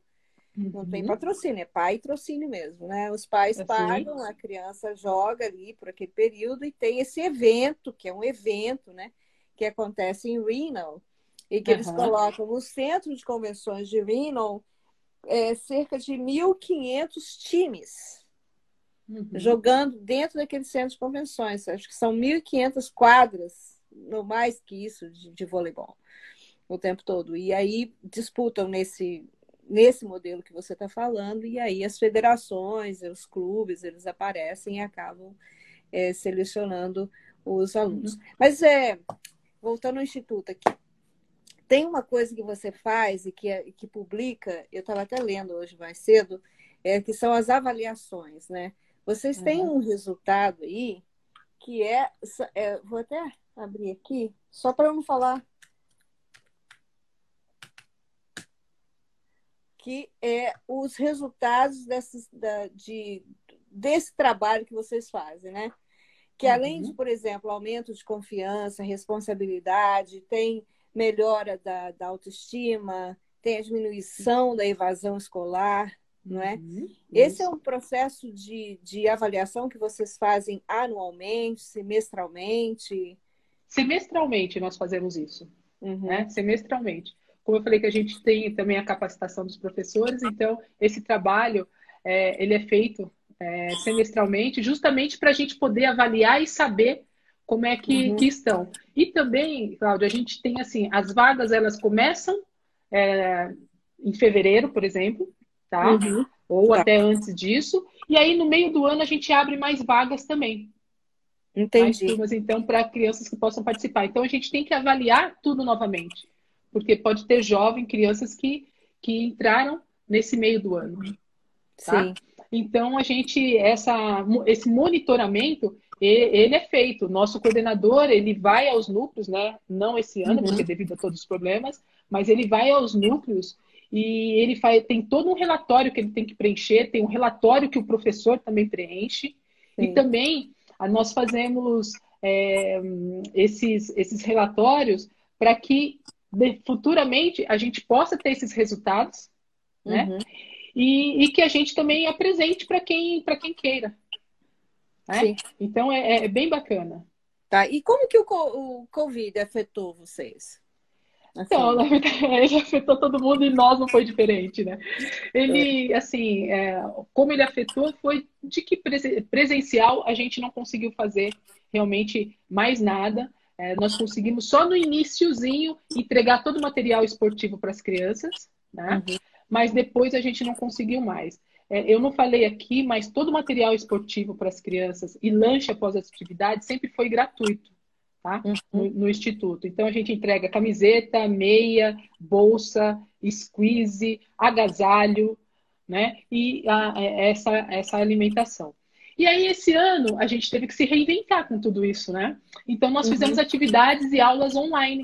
uhum. não tem uhum. patrocínio, é pai e trocínio mesmo, né? Os pais é pagam, a criança joga ali por aquele período e tem esse evento, que é um evento, né? Que acontece em Reno, e que uhum. eles colocam no centro de convenções de Reno é, cerca de 1.500 times uhum. jogando dentro daquele centro de convenções. Acho que são 1.500 quadras, não mais que isso, de, de voleibol o tempo todo. E aí disputam nesse, nesse modelo que você está falando, e aí as federações, os clubes, eles aparecem e acabam é, selecionando os alunos. Uhum. Mas é, voltando ao Instituto aqui, tem uma coisa que você faz e que, é, que publica, eu estava até lendo hoje mais cedo, é, que são as avaliações, né? Vocês têm uhum. um resultado aí que é, é vou até abrir aqui, só para eu não falar que é os resultados desses, da, de, desse trabalho que vocês fazem, né? Que uhum. além de, por exemplo, aumento de confiança, responsabilidade, tem melhora da, da autoestima, tem a diminuição da evasão escolar, não é? Uhum, Esse é um processo de, de avaliação que vocês fazem anualmente, semestralmente?
Semestralmente nós fazemos isso, uhum. né? Semestralmente. Como eu falei que a gente tem também a capacitação dos professores, então esse trabalho é, ele é feito é, semestralmente, justamente para a gente poder avaliar e saber como é que, uhum. que, estão. E também, Cláudia, a gente tem assim, as vagas elas começam é, em fevereiro, por exemplo, tá? Uhum. Ou tá. até antes disso. E aí, no meio do ano, a gente abre mais vagas também.
Entendi. Mais
turmas, então, para crianças que possam participar. Então, a gente tem que avaliar tudo novamente. Porque pode ter jovem, crianças que, que entraram nesse meio do ano. Tá? Sim. Então, a gente, essa, esse monitoramento, ele é feito. Nosso coordenador, ele vai aos núcleos, né? Não esse ano, uhum. porque devido a todos os problemas, mas ele vai aos núcleos e ele faz, tem todo um relatório que ele tem que preencher, tem um relatório que o professor também preenche, Sim. e também nós fazemos é, esses, esses relatórios para que futuramente a gente possa ter esses resultados, né? Uhum. E, e, que a gente também apresente para quem, quem queira. Né? Então é, é, bem bacana.
Tá. E como que o, o Covid afetou vocês?
Assim. Então, na verdade, ele afetou todo mundo e nós não foi diferente, né? Ele, é. assim, é, como ele afetou foi de que presencial a gente não conseguiu fazer realmente mais nada. É, nós conseguimos só no iníciozinho entregar todo o material esportivo para as crianças, né? Uhum. Mas depois a gente não conseguiu mais. É, eu não falei aqui, mas todo o material esportivo para as crianças e lanche após as atividades sempre foi gratuito tá? Uhum. No, no, Instituto. Então a gente entrega camiseta, meia, bolsa, squeeze, agasalho, né? E a, é, essa, essa alimentação. E aí, esse ano, a gente teve que se reinventar com tudo isso, né? Então, nós fizemos uhum. atividades e aulas online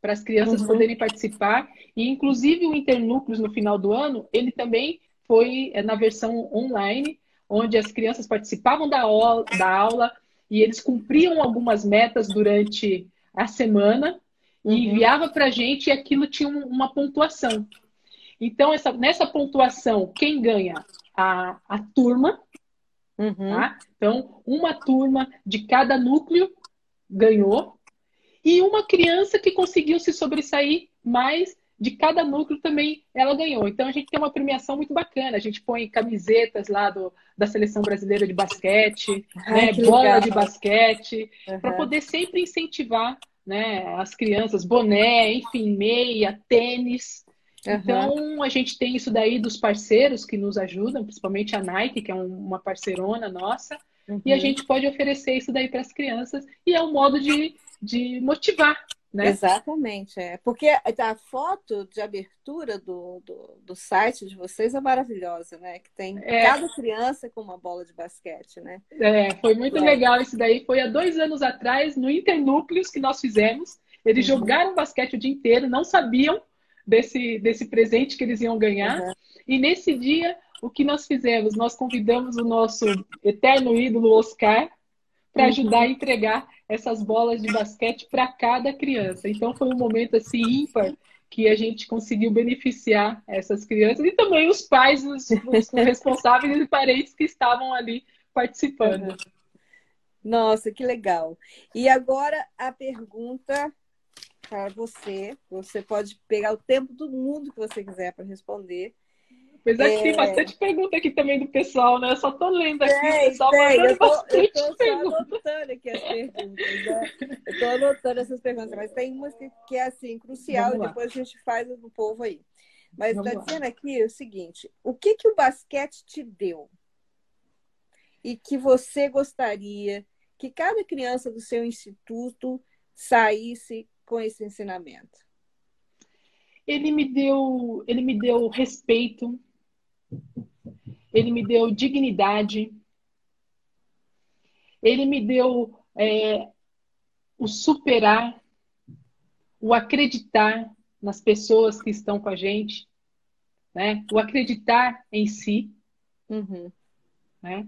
para as crianças uhum. poderem participar. E, inclusive, o Internúcleos, no final do ano, ele também foi é, na versão online, onde as crianças participavam da aula, da aula e eles cumpriam algumas metas durante a semana e uhum. enviava para a gente e aquilo tinha uma pontuação. Então, essa, nessa pontuação, quem ganha? A, a turma. Uhum. Tá? Então, uma turma de cada núcleo ganhou. E uma criança que conseguiu se sobressair mais de cada núcleo também ela ganhou. Então a gente tem uma premiação muito bacana. A gente põe camisetas lá do, da seleção brasileira de basquete, Ai, né, bola legal. de basquete, uhum. para poder sempre incentivar né, as crianças, boné, enfim, meia, tênis. Uhum. Então a gente tem isso daí dos parceiros que nos ajudam, principalmente a Nike, que é uma parceirona nossa, uhum. e a uhum. gente pode oferecer isso daí para as crianças e é um modo de, de motivar
Né? Exatamente, é. Porque a foto de abertura do, do, do site de vocês é maravilhosa, né? Que tem é. cada criança com uma bola de basquete, né?
É, foi muito é. legal isso daí. Foi há dois anos atrás, no Internúcleos, que nós fizemos. Eles uhum. jogaram basquete o dia inteiro, não sabiam desse, desse presente que eles iam ganhar. Uhum. E nesse dia, o que nós fizemos? Nós convidamos o nosso eterno ídolo Oscar para uhum. ajudar a entregar essas bolas de basquete para cada criança. Então foi um momento assim ímpar que a gente conseguiu beneficiar essas crianças e também os pais, os, os responsáveis e parentes que estavam ali participando.
Nossa, que legal. E agora a pergunta para você. Você pode pegar o tempo do mundo que você quiser para responder.
Apesar é... que tem bastante pergunta aqui também do pessoal, né? Eu só tô lendo aqui, tem, o pessoal tem. Eu tô, eu tô
anotando aqui as perguntas, né? Eu tô anotando essas perguntas, mas tem umas que, que é assim, crucial, e depois a gente faz no povo aí. Mas está dizendo aqui o seguinte: o que, que o basquete te deu? E que você gostaria que cada criança do seu instituto saísse com esse ensinamento?
Ele me deu, ele me deu respeito, ele me deu dignidade, ele me deu é, o superar, o acreditar nas pessoas que estão com a gente, né? o acreditar em si. Uhum. Né?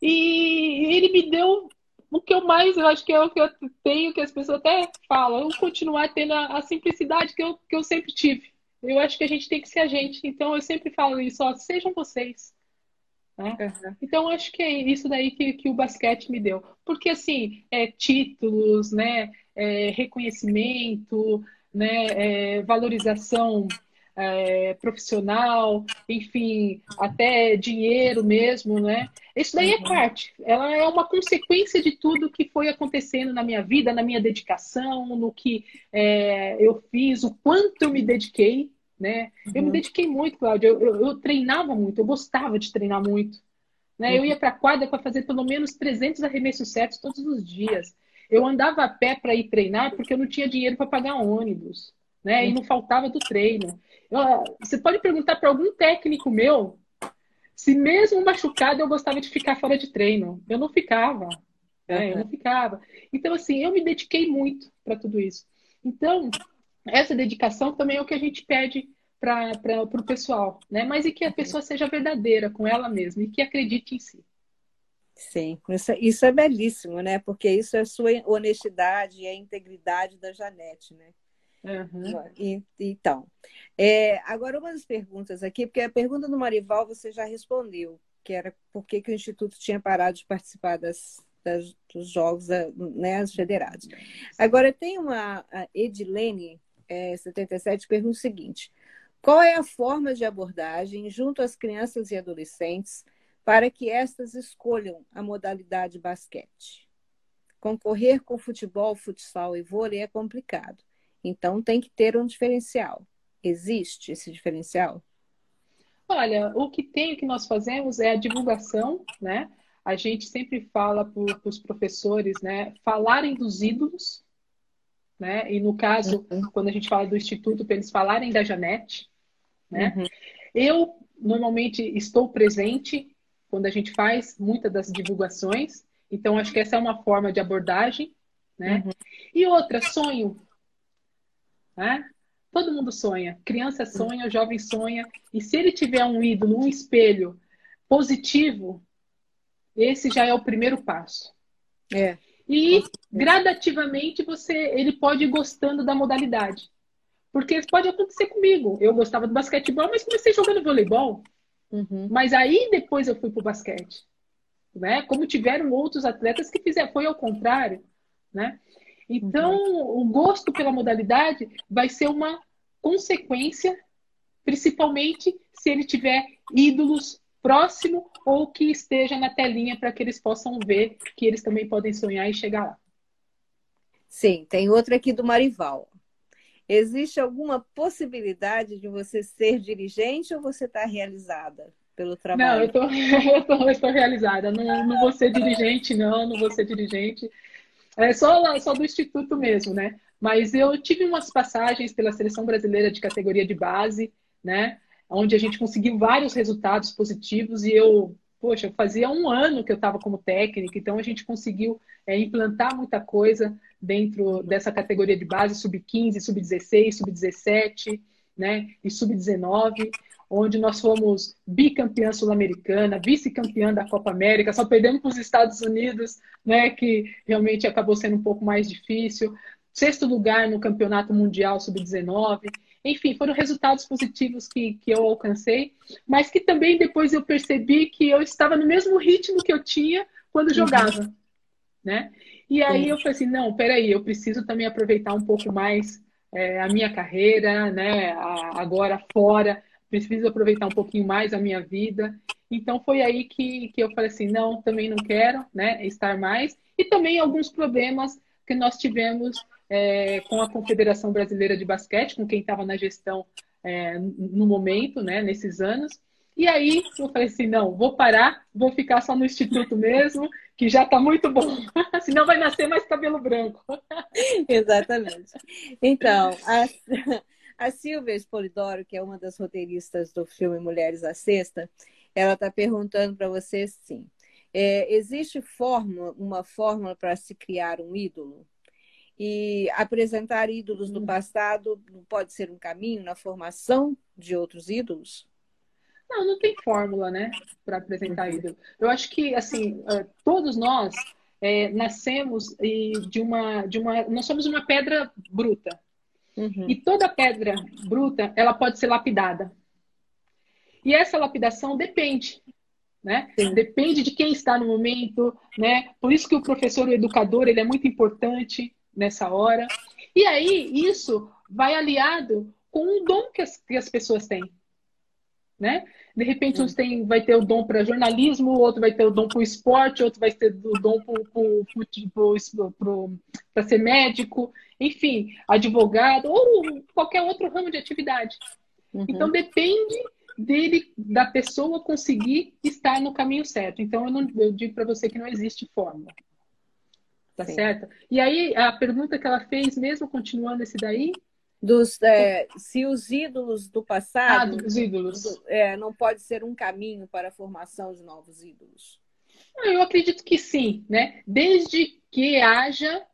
E ele me deu o que eu mais, eu acho que é o que eu tenho, que as pessoas até falam, eu continuar tendo a, a simplicidade que eu, que eu sempre tive. Eu acho que a gente tem que ser a gente. Então eu sempre falo isso, ó, sejam vocês. Né? Uhum. Então acho que é isso daí que, que o basquete me deu. Porque assim, é, títulos, né, é, reconhecimento, né, é, valorização é, profissional, enfim, até dinheiro mesmo, né? Isso daí é uhum. parte. Ela é uma consequência de tudo que foi acontecendo na minha vida, na minha dedicação, no que é, eu fiz, o quanto eu me dediquei, né? Uhum. Eu me uhum. dediquei muito, Cláudia. Eu, eu, eu, treinava muito, eu gostava de treinar muito. Né? Uhum. Eu ia para a quadra para fazer pelo menos 300 arremessos certos todos os dias. Eu andava a pé para ir treinar porque eu não tinha dinheiro para pagar ônibus, né? E não faltava do treino. Você pode perguntar para algum técnico meu se mesmo machucado eu gostava de ficar fora de treino. Eu não ficava. Né? Eu não ficava. Então, assim, eu me dediquei muito para tudo isso. Então, essa dedicação também é o que a gente pede para o pessoal, né? Mas e que a pessoa seja verdadeira com ela mesma e que acredite em si.
Sim, isso, isso é belíssimo, né? Porque isso é a sua honestidade e a integridade da Janete, né? Uhum. E, então, é, agora uma das perguntas aqui, porque a pergunta do Marival você já respondeu, que era por que, que o Instituto tinha parado de participar das, das dos jogos né, federados. Agora tem uma Edilene é, 77 pergunta o seguinte: qual é a forma de abordagem junto às crianças e adolescentes para que estas escolham a modalidade basquete? Concorrer com futebol, futsal e vôlei é complicado. Então tem que ter um diferencial. Existe esse diferencial?
Olha, o que tem, o que nós fazemos é a divulgação, né? A gente sempre fala para os professores, né? Falarem dos ídolos, né? E no caso, uhum. quando a gente fala do instituto, para eles falarem da Janete, né? Uhum. Eu normalmente estou presente quando a gente faz muitas das divulgações, então acho que essa é uma forma de abordagem, né? Uhum. E outra, sonho. Né? Todo mundo sonha. Criança sonha, jovem sonha. E se ele tiver um ídolo, um espelho positivo, esse já é o primeiro passo. É. E gradativamente você, ele pode ir gostando da modalidade. Porque pode acontecer comigo. Eu gostava do basquetebol, mas comecei jogando voleibol. Uhum. Mas aí depois eu fui para o basquete. Né? Como tiveram outros atletas que fizeram, foi ao contrário. Né? Então, uhum. o gosto pela modalidade vai ser uma consequência, principalmente se ele tiver ídolos próximo ou que esteja na telinha para que eles possam ver que eles também podem sonhar e chegar lá.
Sim, tem outra aqui do Marival. Existe alguma possibilidade de você ser dirigente ou você está realizada pelo trabalho?
Não, eu estou realizada. Não, não vou ser dirigente, não, não vou ser dirigente. É só, só do Instituto mesmo, né? Mas eu tive umas passagens pela seleção brasileira de categoria de base, né? Onde a gente conseguiu vários resultados positivos e eu, poxa, fazia um ano que eu estava como técnica, então a gente conseguiu é, implantar muita coisa dentro dessa categoria de base, sub-15, sub-16, sub-17, né? E sub-19 onde nós fomos bicampeã sul-americana, vice-campeã da Copa América, só perdemos para os Estados Unidos, né, que realmente acabou sendo um pouco mais difícil. Sexto lugar no Campeonato Mundial Sub-19. Enfim, foram resultados positivos que, que eu alcancei, mas que também depois eu percebi que eu estava no mesmo ritmo que eu tinha quando jogava, uhum. né? E aí eu falei assim, não, peraí, eu preciso também aproveitar um pouco mais é, a minha carreira, né? A, agora fora, preciso aproveitar um pouquinho mais a minha vida. Então foi aí que, que eu falei assim, não, também não quero né, estar mais. E também alguns problemas que nós tivemos é, com a Confederação Brasileira de Basquete, com quem estava na gestão é, no momento, né, nesses anos. E aí eu falei assim, não, vou parar, vou ficar só no Instituto mesmo, que já está muito bom. Senão vai nascer mais cabelo branco.
Exatamente. Então, a, a Silvia Espolidoro, que é uma das roteiristas do filme Mulheres à Sexta, ela está perguntando para você sim. É, existe fórmula, uma fórmula para se criar um ídolo? E apresentar ídolos do hum. passado pode ser um caminho na formação de outros ídolos?
Não, não tem fórmula, né, para apresentar uhum. ídolo. Eu acho que, assim, é, todos nós é, nascemos de uma, de uma. Nós somos uma pedra bruta, Uhum. E toda pedra bruta, ela pode ser lapidada. E essa lapidação depende, né? Depende de quem está no momento, né? Por isso que o professor, o educador, ele é muito importante nessa hora. E aí, isso vai aliado com um dom que as, que as pessoas têm, né? De repente, uns tem, vai ter o dom para jornalismo, outro vai ter o dom para o esporte, outro vai ter o dom para ser médico enfim, advogado ou qualquer outro ramo de atividade. Uhum. Então depende dele, da pessoa conseguir estar no caminho certo. Então eu, não, eu digo para você que não existe fórmula. Tá Sim. certo? E aí a pergunta que ela fez, mesmo continuando esse daí,
dos é, se os ídolos do passado
ah, dos ídolos.
É, não pode ser um caminho para a formação de novos ídolos
eu acredito que sim né desde que haja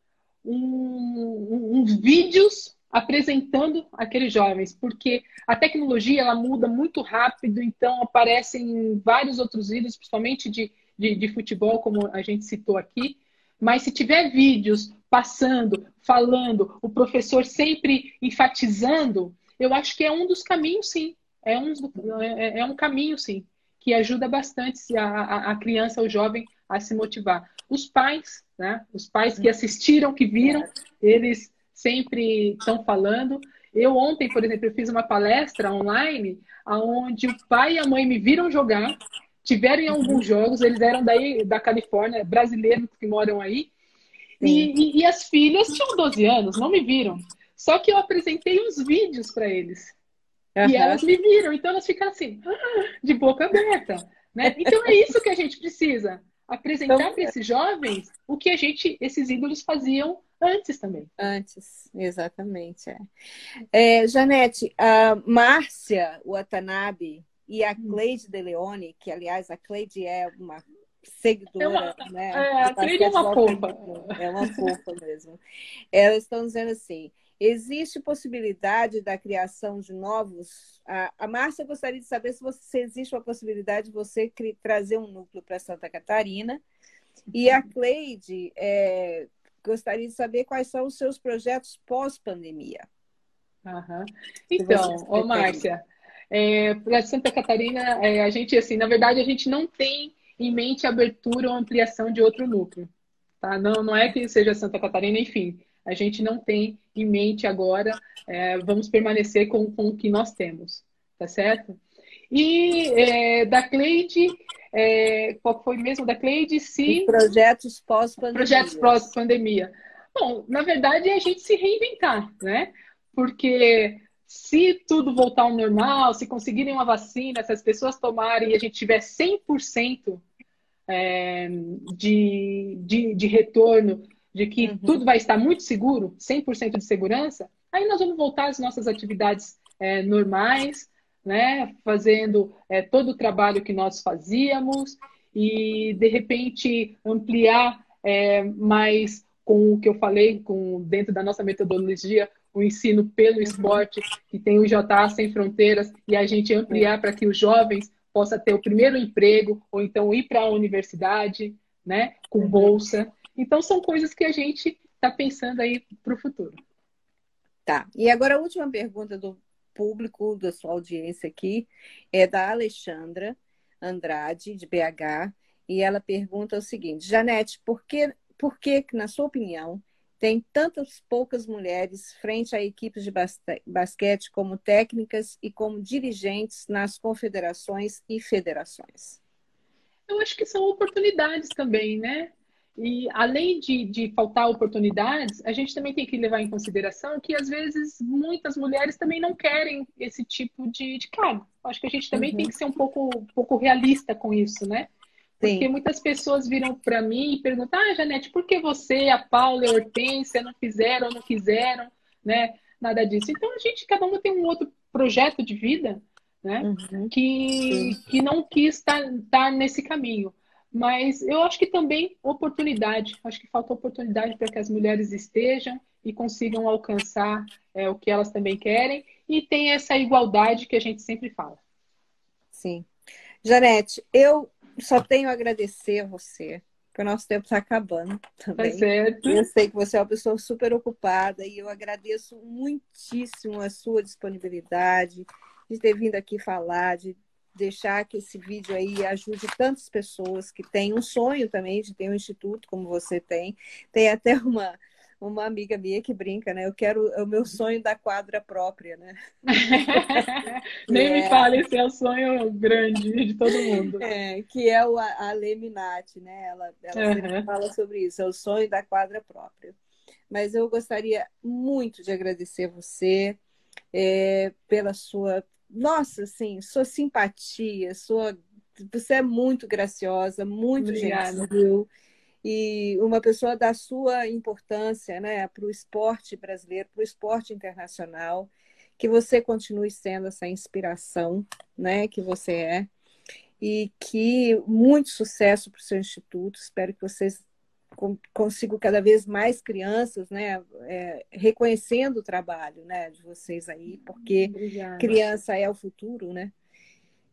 um, um, vídeos apresentando aqueles jovens, porque a tecnologia ela muda muito rápido, então aparecem vários outros vídeos, principalmente de, de, de futebol, como a gente citou aqui. Mas se tiver vídeos passando, falando, o professor sempre enfatizando, eu acho que é um dos caminhos, sim. É um, é, é um caminho, sim, que ajuda bastante a, a, a criança, o jovem, a se motivar. Os pais, né? Os pais que assistiram, que viram, eles sempre estão falando. Eu ontem, por exemplo, eu fiz uma palestra online onde o pai e a mãe me viram jogar, tiveram em alguns jogos, eles eram daí da Califórnia, brasileiros que moram aí, e, e, e, as filhas tinham 12 anos, não me viram. Só que eu apresentei uns vídeos para eles. Uhum. E elas me viram, então elas ficaram assim, de boca aberta. Né? Então é isso que a gente precisa apresentar então, para esses jovens o que a gente, esses ídolos faziam antes também.
Antes, exatamente. É. É, Janete, a Márcia Watanabe e a hum. Cleide De Leone, que aliás a Cleide é uma seguidora, é uma, né?
É, a Cleide é uma fofa.
É uma fofa mesmo. Elas estão dizendo assim: Existe possibilidade da criação de novos? A, a Márcia gostaria de saber se, você, se existe uma possibilidade de você trazer um núcleo para Santa Catarina. E a Cleide é, gostaria de saber quais são os seus projetos pós-pandemia.
Uhum. Então, ô Márcia, é, para Santa Catarina, é, a gente, assim, na verdade, a gente não tem em mente abertura ou ampliação de outro núcleo. Tá? Não, não é que seja Santa Catarina, enfim a gente não tem em mente agora, é, vamos permanecer com, com o que nós temos, tá certo? E é, da Cleide, é, qual foi mesmo da Cleide?
Se... projetos pós-pandemia.
Projetos pós-pandemia. Bom, na verdade é a gente se reinventar, né? Porque se tudo voltar ao normal, se conseguirem uma vacina, se as pessoas tomarem e a gente tiver 100% é, de, de, de retorno de que uhum. tudo vai estar muito seguro, 100% de segurança, aí nós vamos voltar às nossas atividades é, normais, né? Fazendo é, todo o trabalho que nós fazíamos e, de repente, ampliar é, mais com o que eu falei, com dentro da nossa metodologia, o ensino pelo uhum. esporte, que tem o JA Sem Fronteiras, e a gente ampliar para que os jovens possam ter o primeiro emprego, ou então ir para a universidade, né, com uhum. bolsa. Então, são coisas que a gente está pensando aí para o futuro.
Tá. E agora a última pergunta do público, da sua audiência aqui, é da Alexandra Andrade, de BH, e ela pergunta o seguinte: Janete, por que, por que, na sua opinião, tem tantas poucas mulheres frente a equipes de basquete como técnicas e como dirigentes nas confederações e federações?
Eu acho que são oportunidades também, né? E além de, de faltar oportunidades, a gente também tem que levar em consideração que às vezes muitas mulheres também não querem esse tipo de, de cargo. Acho que a gente também uhum. tem que ser um pouco, um pouco realista com isso, né? Porque Sim. muitas pessoas viram para mim e perguntam: Ah, Janete, por que você, a Paula e a Hortência não fizeram, não quiseram, né? Nada disso. Então a gente, cada um tem um outro projeto de vida, né? Uhum. Que, que não quis estar, estar nesse caminho. Mas eu acho que também oportunidade. Acho que falta oportunidade para que as mulheres estejam e consigam alcançar é, o que elas também querem e tem essa igualdade que a gente sempre fala.
Sim. Janete, eu só tenho a agradecer a você, porque o nosso tempo está acabando também.
Tá certo.
Eu sei que você é uma pessoa super ocupada e eu agradeço muitíssimo a sua disponibilidade de ter vindo aqui falar, de deixar que esse vídeo aí ajude tantas pessoas que têm um sonho também de ter um instituto como você tem. Tem até uma uma amiga minha que brinca, né? Eu quero é o meu sonho da quadra própria, né?
Nem é, me fale, esse é o sonho grande de todo mundo.
É, que é o, a Leminati, né? Ela, ela uhum. sempre fala sobre isso, é o sonho da quadra própria. Mas eu gostaria muito de agradecer você é, pela sua, nossa, assim, sua simpatia, sua, você é muito graciosa, muito Obrigada. gentil e uma pessoa da sua importância né, para o esporte brasileiro, para o esporte internacional, que você continue sendo essa inspiração né, que você é. E que muito sucesso para o seu instituto. Espero que vocês consigam cada vez mais crianças, né, é, reconhecendo o trabalho, né, de vocês aí, porque Obrigada. criança é o futuro, né?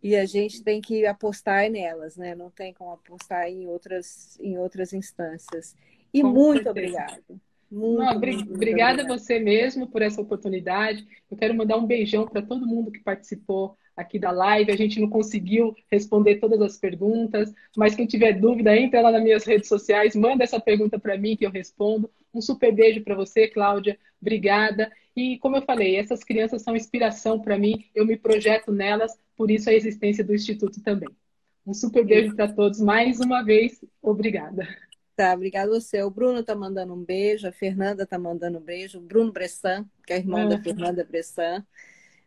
e a gente tem que apostar nelas, né? Não tem como apostar em outras, em outras instâncias. E Com muito obrigada.
Muito, Não, muito, obrigada a você mesmo por essa oportunidade. Eu quero mandar um beijão para todo mundo que participou aqui da live. A gente não conseguiu responder todas as perguntas, mas quem tiver dúvida, entra lá nas minhas redes sociais, manda essa pergunta para mim que eu respondo. Um super beijo para você, Cláudia. Obrigada. E como eu falei, essas crianças são inspiração para mim. Eu me projeto nelas, por isso a existência do instituto também. Um super beijo para todos mais uma vez. Obrigada.
Tá, obrigada você. O Bruno tá mandando um beijo, a Fernanda tá mandando um beijo, o Bruno Bressan, que é irmão da Fernanda Bressan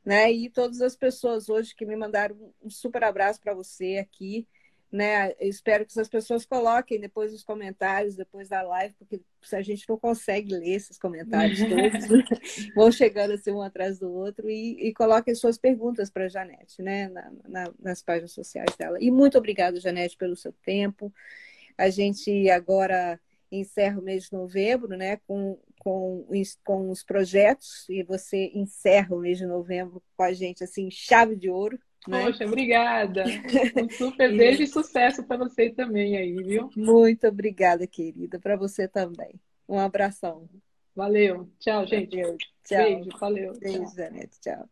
né? E todas as pessoas hoje que me mandaram um super abraço para você aqui, né? Eu espero que essas pessoas coloquem depois os comentários, depois da live, porque a gente não consegue ler esses comentários todos, vão chegando assim um atrás do outro e, e coloquem suas perguntas para a Janete, né? Na, na, nas páginas sociais dela. E muito obrigada, Janete, pelo seu tempo. A gente agora encerra o mês de novembro, né? Com com, com os projetos e você encerra o mês de novembro com a gente, assim, chave de ouro.
Né? Poxa, obrigada. Um super beijo e sucesso para você também aí, viu?
Muito obrigada, querida. Para você também. Um abração.
Valeu. Tchau, gente.
Tchau.
Beijo. Valeu.
Beijo, Janete. Tchau.